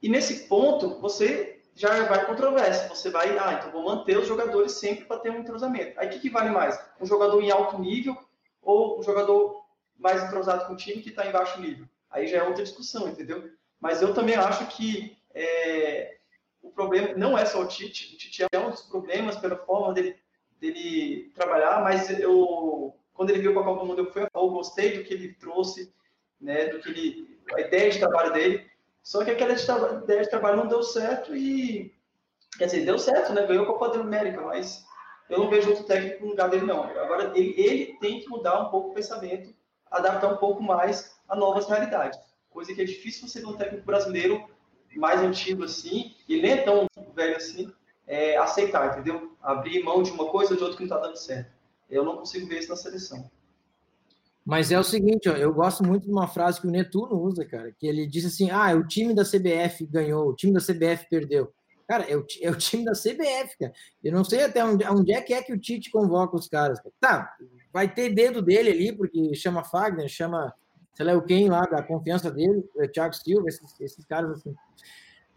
S2: e nesse ponto, você já vai controvérsia. Você vai, ah, então vou manter os jogadores sempre para ter um entrosamento. Aí o que, que, vale mais? Um jogador em alto nível ou um jogador mais entrosado com o time que está em baixo nível? Aí já é outra discussão, entendeu? Mas eu também acho que é, o problema não é só o Tite. O Tite é um dos problemas pela forma dele, dele trabalhar, mas eu, quando ele veio para a Copa do Mundo, eu, fui, eu gostei do que ele trouxe, né, do que ele, a ideia de trabalho dele. Só que aquela ideia de trabalho não deu certo e. Quer dizer, deu certo, né? Ganhou a Copa da América, mas eu não vejo outro técnico no lugar dele, não. Agora, ele, ele tem que mudar um pouco o pensamento, adaptar um pouco mais a novas realidades. Coisa que é difícil você ver um técnico brasileiro mais antigo assim, e nem tão velho assim, é, aceitar, entendeu? Abrir mão de uma coisa ou de outra que não está dando certo. Eu não consigo ver isso na seleção.
S1: Mas é o seguinte, ó, eu gosto muito de uma frase que o Netuno usa, cara, que ele diz assim: ah, o time da CBF ganhou, o time da CBF perdeu. Cara, é o, (laughs) é o time da CBF, cara. Eu não sei até onde, onde é que é que o Tite convoca os caras. Cara. Tá, vai ter dedo dele ali, porque chama Fagner, chama, sei lá, o quem lá, da confiança dele, é Thiago Silva, esses, esses caras assim.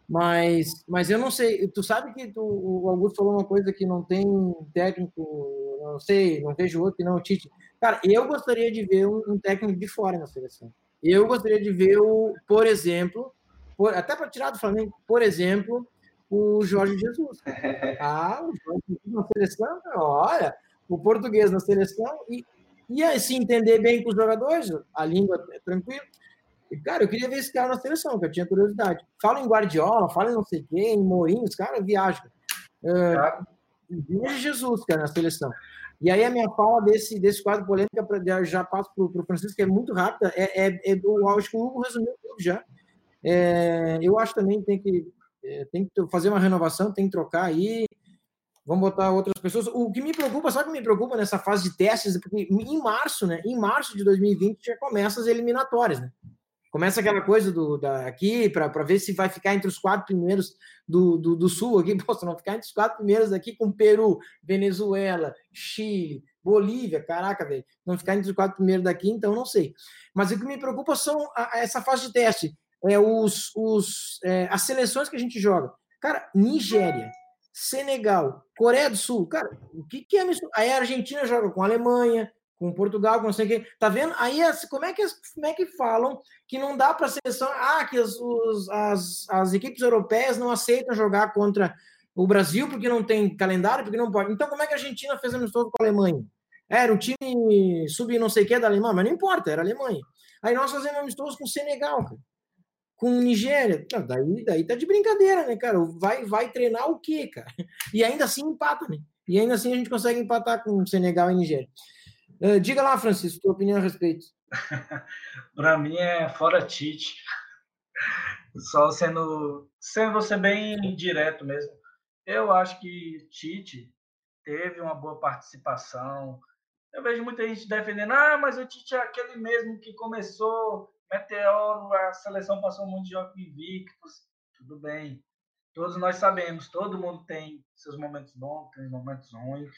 S1: Mas, mas eu não sei, tu sabe que tu, o Augusto falou uma coisa que não tem técnico, não sei, não vejo outro que não o Tite. Cara, eu gostaria de ver um, um técnico de fora na seleção. Eu gostaria de ver, o, por exemplo, por, até para tirar do Flamengo, por exemplo, o Jorge Jesus. (laughs) Ah, o Jorge Jesus na seleção, olha, o português na seleção e, e aí, se entender bem com os jogadores, a língua é tranquila. E, cara, eu queria ver esse cara na seleção, que eu tinha curiosidade. Fala em Guardiola, fala em não sei quem, em Mourinho, os caras viajam. Uh, Jesus, cara, na seleção. E aí a minha fala desse, desse quadro polêmica, pra, já passo para o Francisco, que é muito rápida, é, é, é eu acho que o Hugo resumiu tudo já. É, eu acho também que tem que, é, tem que fazer uma renovação, tem que trocar aí, vamos botar outras pessoas. O que me preocupa, sabe o que me preocupa nessa fase de testes? Porque em março, né? Em março de 2020 já começa as eliminatórias, né? Começa aquela coisa do da, aqui para ver se vai ficar entre os quatro primeiros do, do, do Sul aqui. (laughs) Posso não ficar entre os quatro primeiros aqui com Peru, Venezuela, Chile, Bolívia. Caraca, velho. Não ficar entre os quatro primeiros daqui, então não sei. Mas o que me preocupa são a, essa fase de teste. É os, os, é, as seleções que a gente joga. Cara, Nigéria, Senegal, Coreia do Sul. Cara, o que, que é isso? Aí a Argentina joga com a Alemanha, com Portugal, com não sei quê. Tá vendo? Aí como é que, como é que falam que não dá para a seleção. Ah, que as, os, as, as equipes europeias não aceitam jogar contra o Brasil porque não tem calendário, porque não pode. Então, como é que a Argentina fez amistoso com a Alemanha? Era o time sub não sei o que da Alemanha, mas não importa, era a Alemanha. Aí nós fazemos amistoso com o Senegal, cara. Com Nigéria. daí, daí tá de brincadeira, né, cara? Vai, vai treinar o quê, cara? E ainda assim empata, né? E ainda assim a gente consegue empatar com Senegal e Nigéria. Uh, diga lá, Francisco, tua opinião a respeito. (laughs)
S4: Para mim é fora Tite. Só sendo, sendo você bem direto mesmo. Eu acho que Tite teve uma boa participação. Eu vejo muita gente defendendo, ah, mas o Tite é aquele mesmo que começou meteoro, a seleção passou um monte de jogos invictos. Tudo bem. Todos nós sabemos, todo mundo tem seus momentos bons, tem momentos ruins.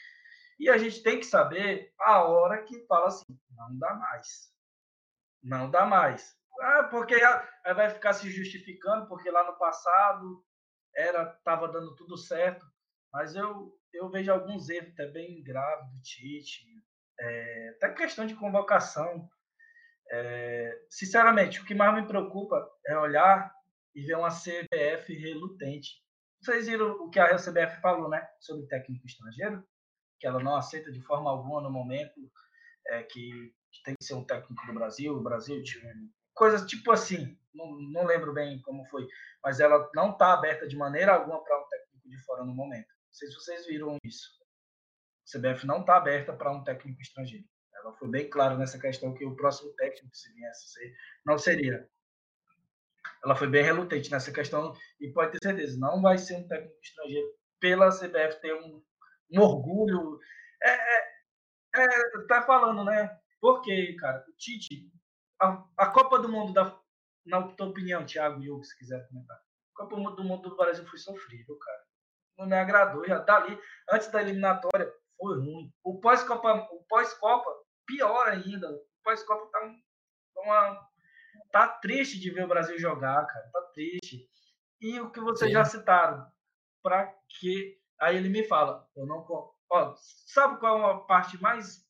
S4: E a gente tem que saber a hora que fala assim, não dá mais. Não dá mais. Ah, porque vai ficar se justificando, porque lá no passado era estava dando tudo certo. Mas eu, eu vejo alguns erros até bem graves do Tite. É, até questão de convocação. É, sinceramente, o que mais me preocupa é olhar e ver uma CBF relutante. Vocês viram o que a CBF falou, né? Sobre técnico estrangeiro? Que ela não aceita de forma alguma no momento é, que tem que ser um técnico do Brasil, o Brasil tinha coisas tipo assim, não, não lembro bem como foi, mas ela não está aberta de maneira alguma para um técnico de fora no momento. Não sei se vocês viram isso. A CBF não está aberta para um técnico estrangeiro. Ela foi bem clara nessa questão que o próximo técnico, se viesse ser, não seria. Ela foi bem relutante nessa questão e pode ter certeza, não vai ser um técnico estrangeiro pela CBF ter um, um orgulho. É, é, é, tá falando, né? Porque, cara, o Tite, a, a Copa do Mundo, da, na tua opinião, Thiago e se quiser comentar, a Copa do Mundo do Brasil foi sofrível, cara. Não me agradou. Já dali, antes da eliminatória, foi ruim. O pós-Copa, o pós-Copa, pior ainda. O pós-Copa tá, uma, tá triste de ver o Brasil jogar, cara. Tá triste. E o que vocês Sim. já citaram, para que aí ele me fala, eu não ó, sabe qual é a parte mais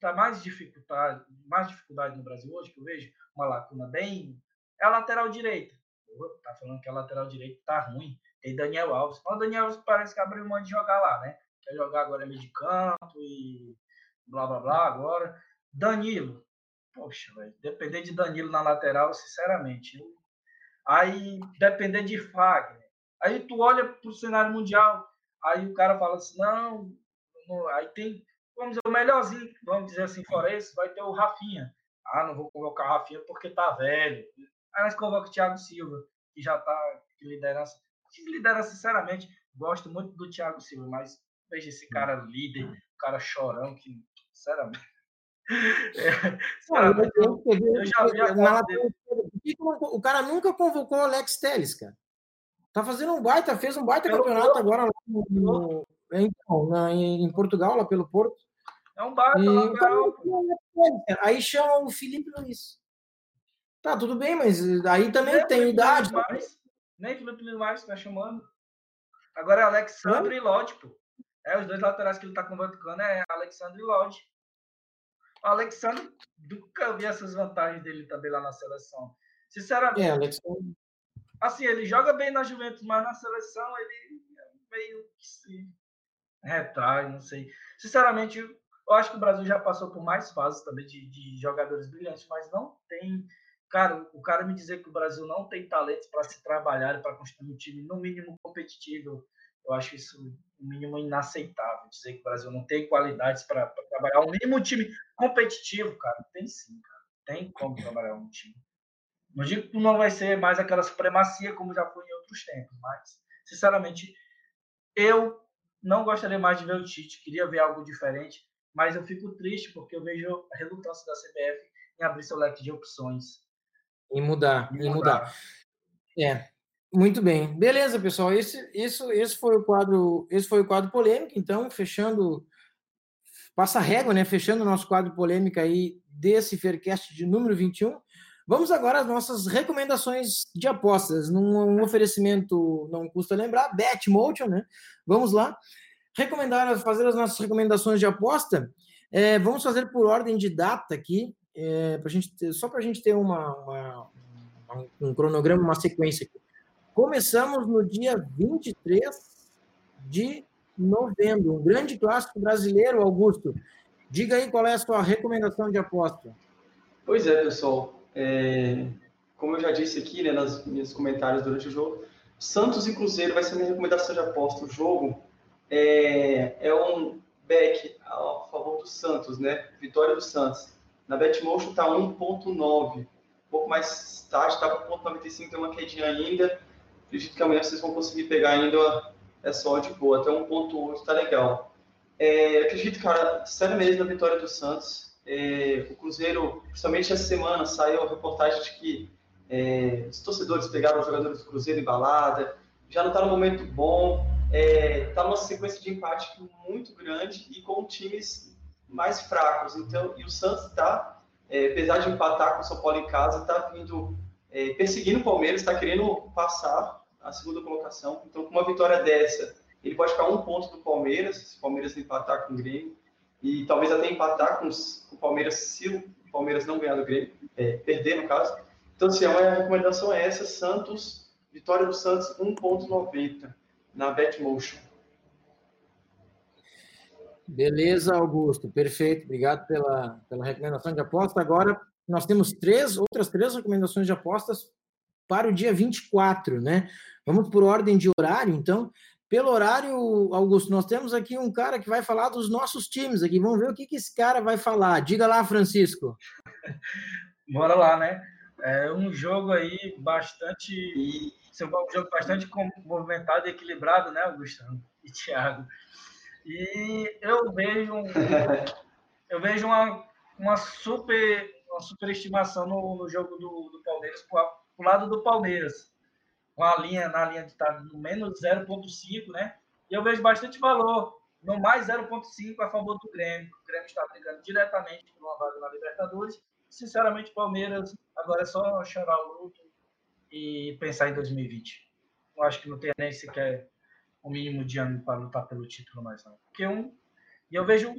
S4: está mais dificuldade, mais dificuldade no Brasil hoje, que eu vejo uma lacuna bem, é a lateral direita. Tá falando que a lateral direita tá ruim. Tem Daniel Alves. O Daniel Alves parece que abriu mão de jogar lá, né? Quer jogar agora meio de canto e blá blá blá agora. Danilo. Poxa, velho. Depender de Danilo na lateral, sinceramente. Eu... Aí depender de Fagner. Aí tu olha pro cenário mundial. Aí o cara fala assim, não, não aí tem vamos dizer, o melhorzinho, vamos dizer assim, fora esse, vai ter o Rafinha. Ah, não vou convocar o Rafinha porque tá velho. Aí nós convoca o Thiago Silva, que já tá de liderança. De liderança, sinceramente, gosto muito do Thiago Silva, mas veja esse cara líder, o cara chorão, que, sinceramente. (laughs)
S1: É, eu, eu, já O cara nunca convocou o Alex Telles, cara. Tá fazendo um baita, fez um baita campeonato agora no, no, então, na, em Portugal, lá pelo Porto.
S4: É um bar, legal.
S1: Aí chama o Felipe Luiz. Tá, tudo bem, mas aí também nem tem idade.
S4: Mais, nem Felipe Luiz mais tá chamando. Agora é Alexandre e Lodge, pô. É, os dois laterais que ele tá convocando é Alexandre e Lodge. O Alexandre, nunca vi essas vantagens dele também lá na seleção. Sinceramente. É, Alexandre. Assim, ele joga bem na Juventus, mas na seleção ele é meio que se retrai, não sei. Sinceramente, eu acho que o Brasil já passou por mais fases também de, de jogadores brilhantes, mas não tem. Cara, o cara me dizer que o Brasil não tem talentos para se trabalhar e para construir um time, no mínimo, competitivo, eu acho isso, no mínimo, inaceitável. Dizer que o Brasil não tem qualidades para trabalhar um mínimo time competitivo, cara. Tem sim, cara. Tem como trabalhar um time. Não digo que não vai ser mais aquela supremacia como já foi em outros tempos, mas, sinceramente, eu não gostaria mais de ver o Tite, queria ver algo diferente mas eu fico triste porque eu vejo a relutância da CBF em abrir seu leque de opções.
S1: Em mudar, em mudar. É, muito bem. Beleza, pessoal. Esse, esse, esse foi o quadro, esse foi o quadro polêmico. Então, fechando, passa régua, né? Fechando o nosso quadro polêmico aí desse Faircast de número 21. Vamos agora às nossas recomendações de apostas. Num oferecimento, não custa lembrar, Betmotion, né? Vamos lá recomendar, fazer as nossas recomendações de aposta. É, vamos fazer por ordem de data aqui, é, pra gente ter, só para a gente ter uma, uma, um cronograma, uma sequência aqui. Começamos no dia 23 de novembro, um grande clássico brasileiro, Augusto. Diga aí qual é a sua recomendação de aposta.
S2: Pois é, pessoal. É, como eu já disse aqui né, nos meus comentários durante o jogo, Santos e Cruzeiro vai ser minha recomendação de aposta. O jogo é, é um back a favor do Santos, né? Vitória do Santos. Na Betmotion está 1.9. Um pouco mais tarde, está com 1.95, tem uma quedinha ainda. Acredito que amanhã vocês vão conseguir pegar ainda essa odd boa. Até 1.8 está legal. É, acredito, cara, sério mesmo na vitória do Santos. É, o Cruzeiro, principalmente essa semana, saiu a reportagem de que é, os torcedores pegaram os jogadores do Cruzeiro em balada, já não está no momento bom está é, numa sequência de empate muito grande e com times mais fracos. Então, e o Santos está, é, apesar de empatar com o São Paulo em casa, está vindo é, perseguindo o Palmeiras, está querendo passar a segunda colocação. Então, com uma vitória dessa, ele pode ficar um ponto do Palmeiras, se o Palmeiras empatar com o Grêmio. e talvez até empatar com, o Palmeiras se o Palmeiras não ganhar do Grêmio, é, perder no caso. Então, assim, a minha recomendação é essa, Santos, vitória do Santos 1.90 na Betmotion.
S1: Beleza, Augusto, perfeito, obrigado pela, pela recomendação de aposta. Agora, nós temos três, outras três recomendações de apostas para o dia 24, né? Vamos por ordem de horário, então. Pelo horário, Augusto, nós temos aqui um cara que vai falar dos nossos times aqui. Vamos ver o que, que esse cara vai falar. Diga lá, Francisco. (laughs)
S4: Bora lá, né? É um jogo aí bastante. Um jogo bastante movimentado e equilibrado, né, Augusto e Thiago? E eu vejo, eu vejo uma, uma super uma superestimação no, no jogo do, do Palmeiras para lado do Palmeiras com a linha na linha de estar no menos 0,5, né? E eu vejo bastante valor no mais 0,5 a favor do Grêmio. O Grêmio está brigando diretamente por uma vaga na Libertadores. Sinceramente, Palmeiras agora é só chorar o luto e pensar em 2020. Eu acho que não tem nem sequer o mínimo de ano para lutar pelo título mais não. Porque um e eu vejo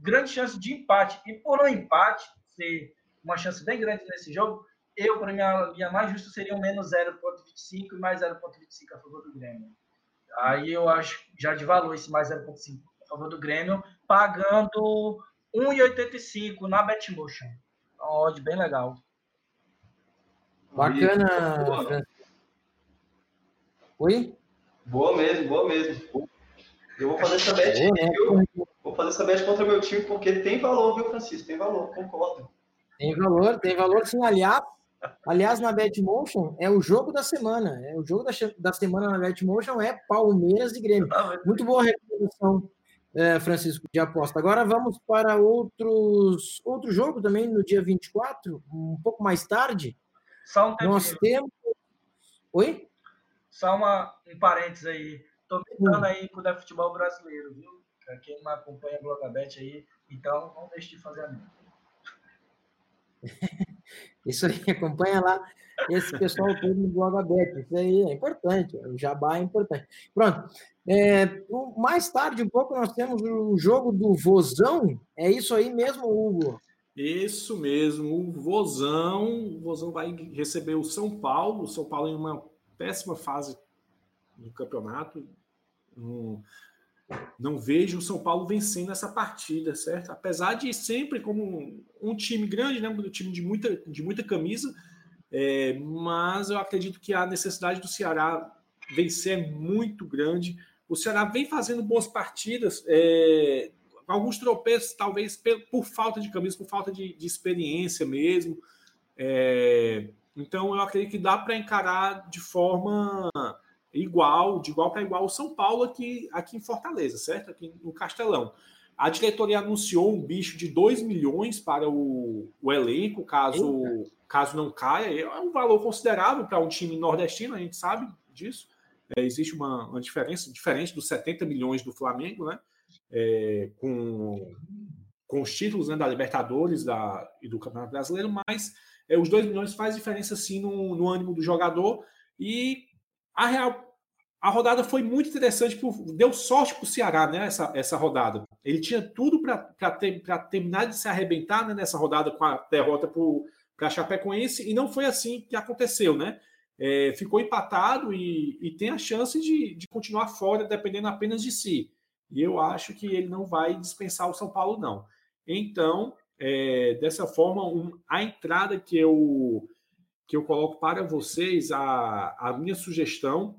S4: grande chance de empate. E por um empate ser uma chance bem grande nesse jogo, eu, para mim, a linha mais justa seria um menos 0,25 e mais 0,25 a favor do Grêmio. Aí eu acho já de valor esse mais 0,5 a favor do Grêmio, pagando 1,85 na Betmotion. Uma odd bem legal.
S1: Bacana. Oi?
S2: Boa mesmo, boa mesmo. Eu vou fazer essa bet, boa, né? Vou fazer essa bet contra meu time porque tem valor, viu, Francisco? Tem valor, concordo.
S1: Tem valor, tem valor sim. Aliás, Aliás, na Betmotion é o jogo da semana. É o jogo da, da semana na Betmotion é Palmeiras e Grêmio. Muito boa recomendação, é, Francisco, de aposta. Agora vamos para outros outro jogo também no dia 24, um pouco mais tarde.
S4: Só um
S1: Nós temos. Oi?
S4: Só uma, um parênteses aí. Estou tentando aí com o futebol brasileiro, viu? Quem não acompanha a Blogabet aí, então não deixe de fazer a minha. (laughs)
S1: Isso aí, (laughs) acompanha lá esse pessoal todo no blog aberto. Isso aí é importante, o jabá é importante. Pronto. É, mais tarde, um pouco, nós temos o jogo do Vozão. É isso aí mesmo, Hugo?
S3: Isso mesmo, o Vozão. O Vozão vai receber o São Paulo. O São Paulo em uma péssima fase do campeonato. Um, não vejo o São Paulo vencendo essa partida, certo? Apesar de sempre como um, time grande, né? Um time de muita, de muita camisa, é, mas eu acredito que a necessidade do Ceará vencer é muito grande. O Ceará vem fazendo boas partidas, é, alguns tropeços, talvez por falta de camisa, por falta de, de experiência mesmo. É, então eu acredito que dá para encarar de forma igual, de igual para igual o São Paulo aqui, aqui em Fortaleza, certo? Aqui no Castelão. A diretoria anunciou um bicho de 2 milhões para o, o elenco, caso, caso não caia. É um valor considerável para um time nordestino, a gente sabe disso. É, existe uma, uma, diferença diferente dos 70 milhões do Flamengo, né? É, com, com os títulos né, da Libertadores da, e do Campeonato Brasileiro, mas é, os 2 milhões faz diferença sim no, no ânimo do jogador. E a Real a rodada foi muito interessante, deu sorte para o Ceará, né? Essa, essa rodada. Ele tinha tudo para ter, terminar de se arrebentar né, nessa rodada com a derrota para Chapecoense, e não foi assim que aconteceu, né? É, ficou empatado e, e, tem a chance de, de continuar fora, dependendo apenas de si. E eu acho que ele não vai dispensar o São Paulo, não. Então, é, dessa forma, um, a entrada que eu, que eu coloco para vocês, a, a minha sugestão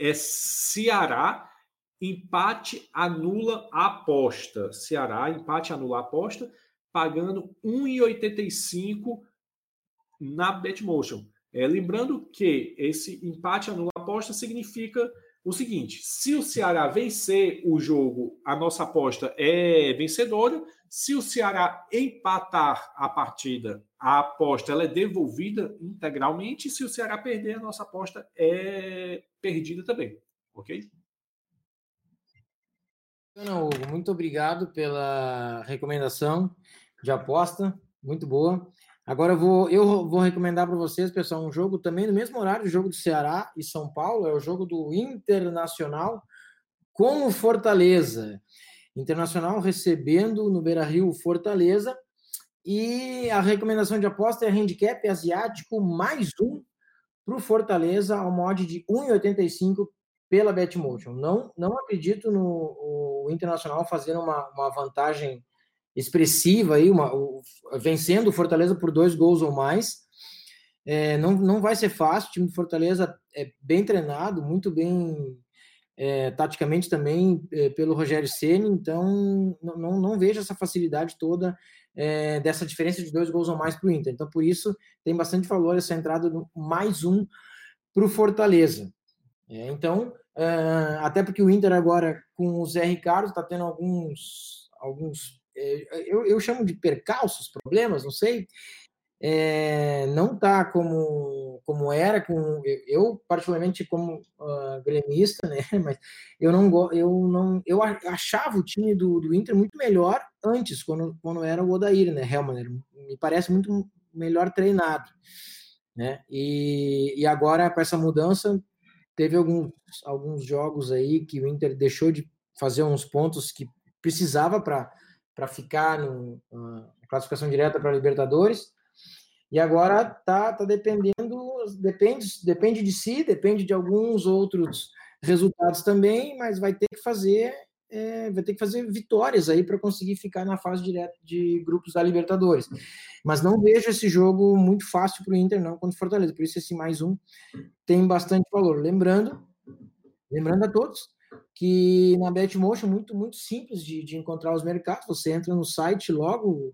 S3: é Ceará, empate anula a aposta. Ceará, empate anula a aposta, pagando 1,85 na Betmotion. É, lembrando que esse empate anula a aposta significa o seguinte: se o Ceará vencer o jogo, a nossa aposta é vencedora. Se o Ceará empatar a partida, a aposta ela é devolvida integralmente. Se o Ceará perder, a nossa aposta é perdida também. Ok?
S1: Não, Hugo, muito obrigado pela recomendação de aposta. Muito boa. Agora eu vou, eu vou recomendar para vocês, pessoal, um jogo também no mesmo horário, o jogo do Ceará e São Paulo, é o jogo do Internacional com o Fortaleza. Internacional recebendo no Beira Rio Fortaleza. E a recomendação de aposta é handicap asiático mais um para o Fortaleza ao mod de 1,85 pela Betmotion. Não, não acredito no Internacional fazendo uma, uma vantagem expressiva aí, uma, vencendo o Fortaleza por dois gols ou mais. É, não, não vai ser fácil. O time do Fortaleza é bem treinado, muito bem é, taticamente também é, pelo Rogério Ceni. Então não, não vejo essa facilidade toda é, dessa diferença de dois gols ou mais para o Inter. Então por isso tem bastante valor essa entrada do mais um para o Fortaleza. É, então uh, até porque o Inter agora com o Zé Ricardo está tendo alguns alguns é, eu, eu chamo de percalços, problemas, não sei, é, não está como, como era, com, eu particularmente como uh, gremista, né, (laughs) mas eu não, eu não eu achava o time do, do Inter muito melhor antes, quando, quando era o Odair, né, Helman, me parece muito melhor treinado, né, e, e agora com essa mudança teve alguns, alguns jogos aí que o Inter deixou de fazer uns pontos que precisava para para ficar no, na classificação direta para a Libertadores. E agora tá, tá dependendo, depende, depende de si, depende de alguns outros resultados também, mas vai ter que fazer, é, vai ter que fazer vitórias aí para conseguir ficar na fase direta de grupos da Libertadores. Mas não vejo esse jogo muito fácil para o Inter, não, contra o Fortaleza. Por isso esse mais um tem bastante valor. Lembrando, lembrando a todos que na Betmotion é muito, muito simples de, de encontrar os mercados. Você entra no site logo,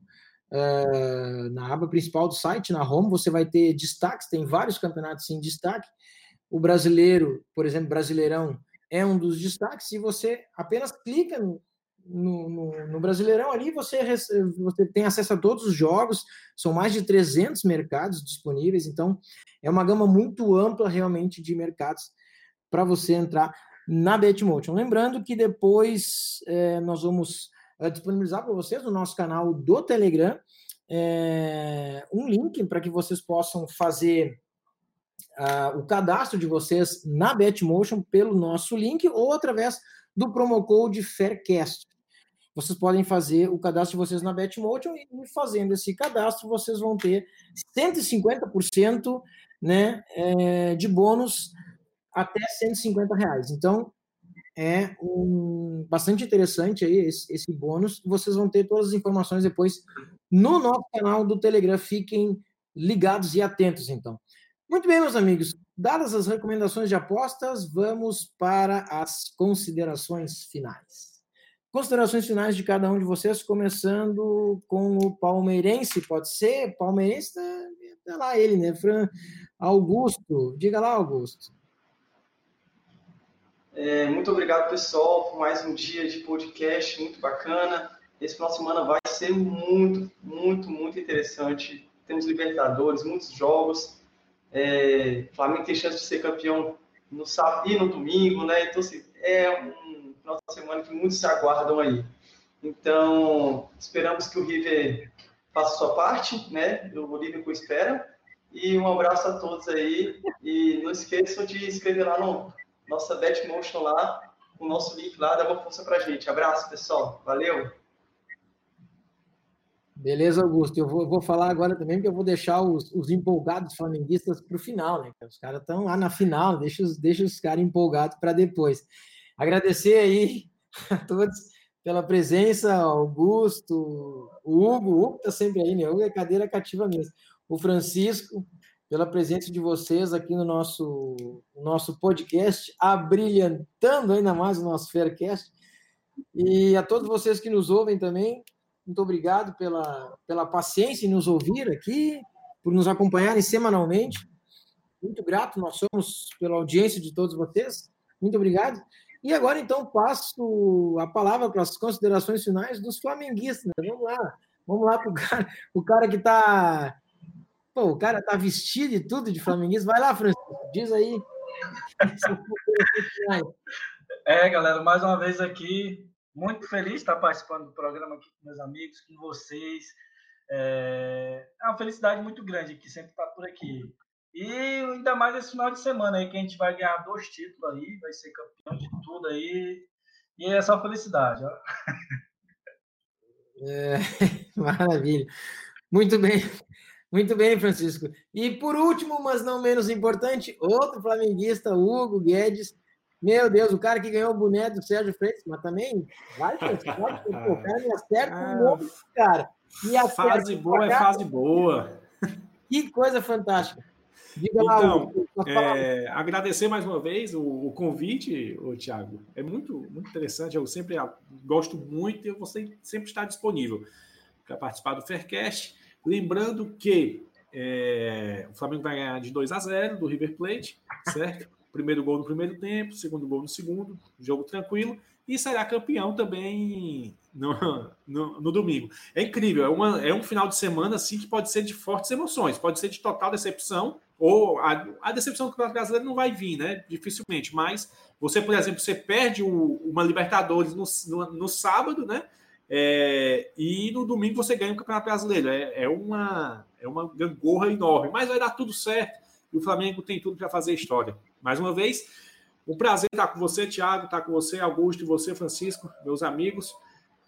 S1: uh, na aba principal do site, na home, você vai ter destaques, tem vários campeonatos em destaque. O brasileiro, por exemplo, Brasileirão, é um dos destaques. Se você apenas clica no, no, no, no, Brasileirão ali, você, você tem acesso a todos os jogos, são mais de 300 mercados disponíveis, então é uma gama muito ampla realmente de mercados para você entrar na Betmotion. Lembrando que depois é, nós vamos é, disponibilizar para vocês no nosso canal do Telegram é, um link para que vocês possam fazer uh, o cadastro de vocês na Betmotion pelo nosso link ou através do promo code Faircast. Vocês podem fazer o cadastro de vocês na Betmotion e fazendo esse cadastro vocês vão ter 150% né, é, de bônus até 150 reais. Então, é um, bastante interessante aí esse, esse bônus. Vocês vão ter todas as informações depois no nosso canal do Telegram. Fiquem ligados e atentos, então. Muito bem, meus amigos. Dadas as recomendações de apostas, vamos para as considerações finais. Considerações finais de cada um de vocês, começando com o palmeirense, pode ser? Palmeirense, tá, tá lá ele, né? Fran Augusto. Diga lá, Augusto.
S2: É, muito obrigado, pessoal, por mais um dia de podcast muito bacana. Esse final de semana vai ser muito, muito, muito interessante. Temos Libertadores, muitos jogos. É, Flamengo tem chance de ser campeão no sábado e no domingo, né? Então, assim, é um final de semana que muitos se aguardam aí. Então, esperamos que o River faça sua parte, né? O Liverpool espera. E um abraço a todos aí. E não esqueçam de inscrever lá no nossa Betmotion lá, o nosso link lá, dá uma força pra gente. Abraço, pessoal. Valeu!
S1: Beleza, Augusto. Eu vou, eu vou falar agora também, porque eu vou deixar os, os empolgados flamenguistas para o final, né? Os caras estão lá na final, deixa os, deixa os caras empolgados para depois. Agradecer aí a todos pela presença, Augusto, o Hugo, o Hugo está sempre aí, né? O Hugo é cadeira cativa mesmo. O Francisco, pela presença de vocês aqui no nosso, nosso podcast, abrilhantando ainda mais o nosso Faircast. E a todos vocês que nos ouvem também, muito obrigado pela, pela paciência em nos ouvir aqui, por nos acompanharem semanalmente. Muito grato, nós somos pela audiência de todos vocês. Muito obrigado. E agora, então, passo a palavra para as considerações finais dos flamenguistas. Né? Vamos lá, vamos lá para o (laughs) cara, o cara que está Pô, o cara tá vestido e tudo de flamenguista. Vai lá, Francisco, diz aí. (laughs)
S4: É, galera, mais uma vez aqui, muito feliz de estar participando do programa aqui com meus amigos, com vocês. É, é uma felicidade muito grande que sempre estar por aqui. E ainda mais esse final de semana aí, que a gente vai ganhar dois títulos aí, vai ser campeão de tudo aí. E é só felicidade. Ó.
S1: É, (laughs) maravilha. Muito bem. Muito bem, Francisco. E por último, mas não menos importante, outro flamenguista, Hugo Guedes. Meu Deus, o cara que ganhou o boné do Sérgio Freitas, mas também vai, (laughs) Francisco, o cara me acerta o nome cara.
S3: E a fase boa é fase boa.
S1: Que coisa fantástica.
S3: Diga então, lá, é, agradecer mais uma vez o, o convite, o Thiago. É muito, muito interessante. Eu sempre gosto muito e vou sempre estar disponível para participar do Faircast. Lembrando que é, o Flamengo vai ganhar de 2 a 0 do River Plate, certo? (laughs) Primeiro gol no primeiro tempo, segundo gol no segundo, jogo tranquilo, e será campeão também no, no, no, domingo. É incrível, é, uma, é um final de semana assim que pode ser de fortes emoções, pode ser de total decepção, ou a, a decepção do Campeonato Brasileiro não vai vir, né? Dificilmente, mas você, por exemplo, você perde o, uma Libertadores no, no, no sábado, né? É, e no domingo você ganha o Campeonato Brasileiro. É, é, uma, é uma gangorra enorme, mas vai dar tudo certo. E o Flamengo tem tudo para fazer história. Mais uma vez, um prazer estar com você, Thiago, estar com você, Augusto, e você, Francisco, meus amigos.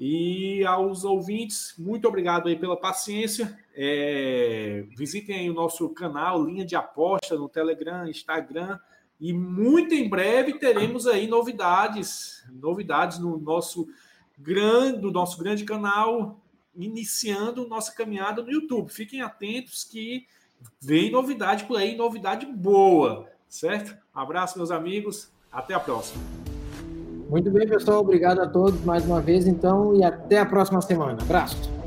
S3: E aos ouvintes, muito obrigado aí pela paciência. É, visitem o nosso canal, linha de aposta no Telegram, Instagram. E muito em breve teremos aí novidades, novidades no nosso grande, do nosso grande canal, iniciando nossa caminhada no YouTube. Fiquem atentos que vem novidade por aí, novidade boa, certo? abraço, meus amigos. Até a próxima.
S1: Muito bem, pessoal. Obrigado a todos mais uma vez, então, e até a próxima semana. Abraço.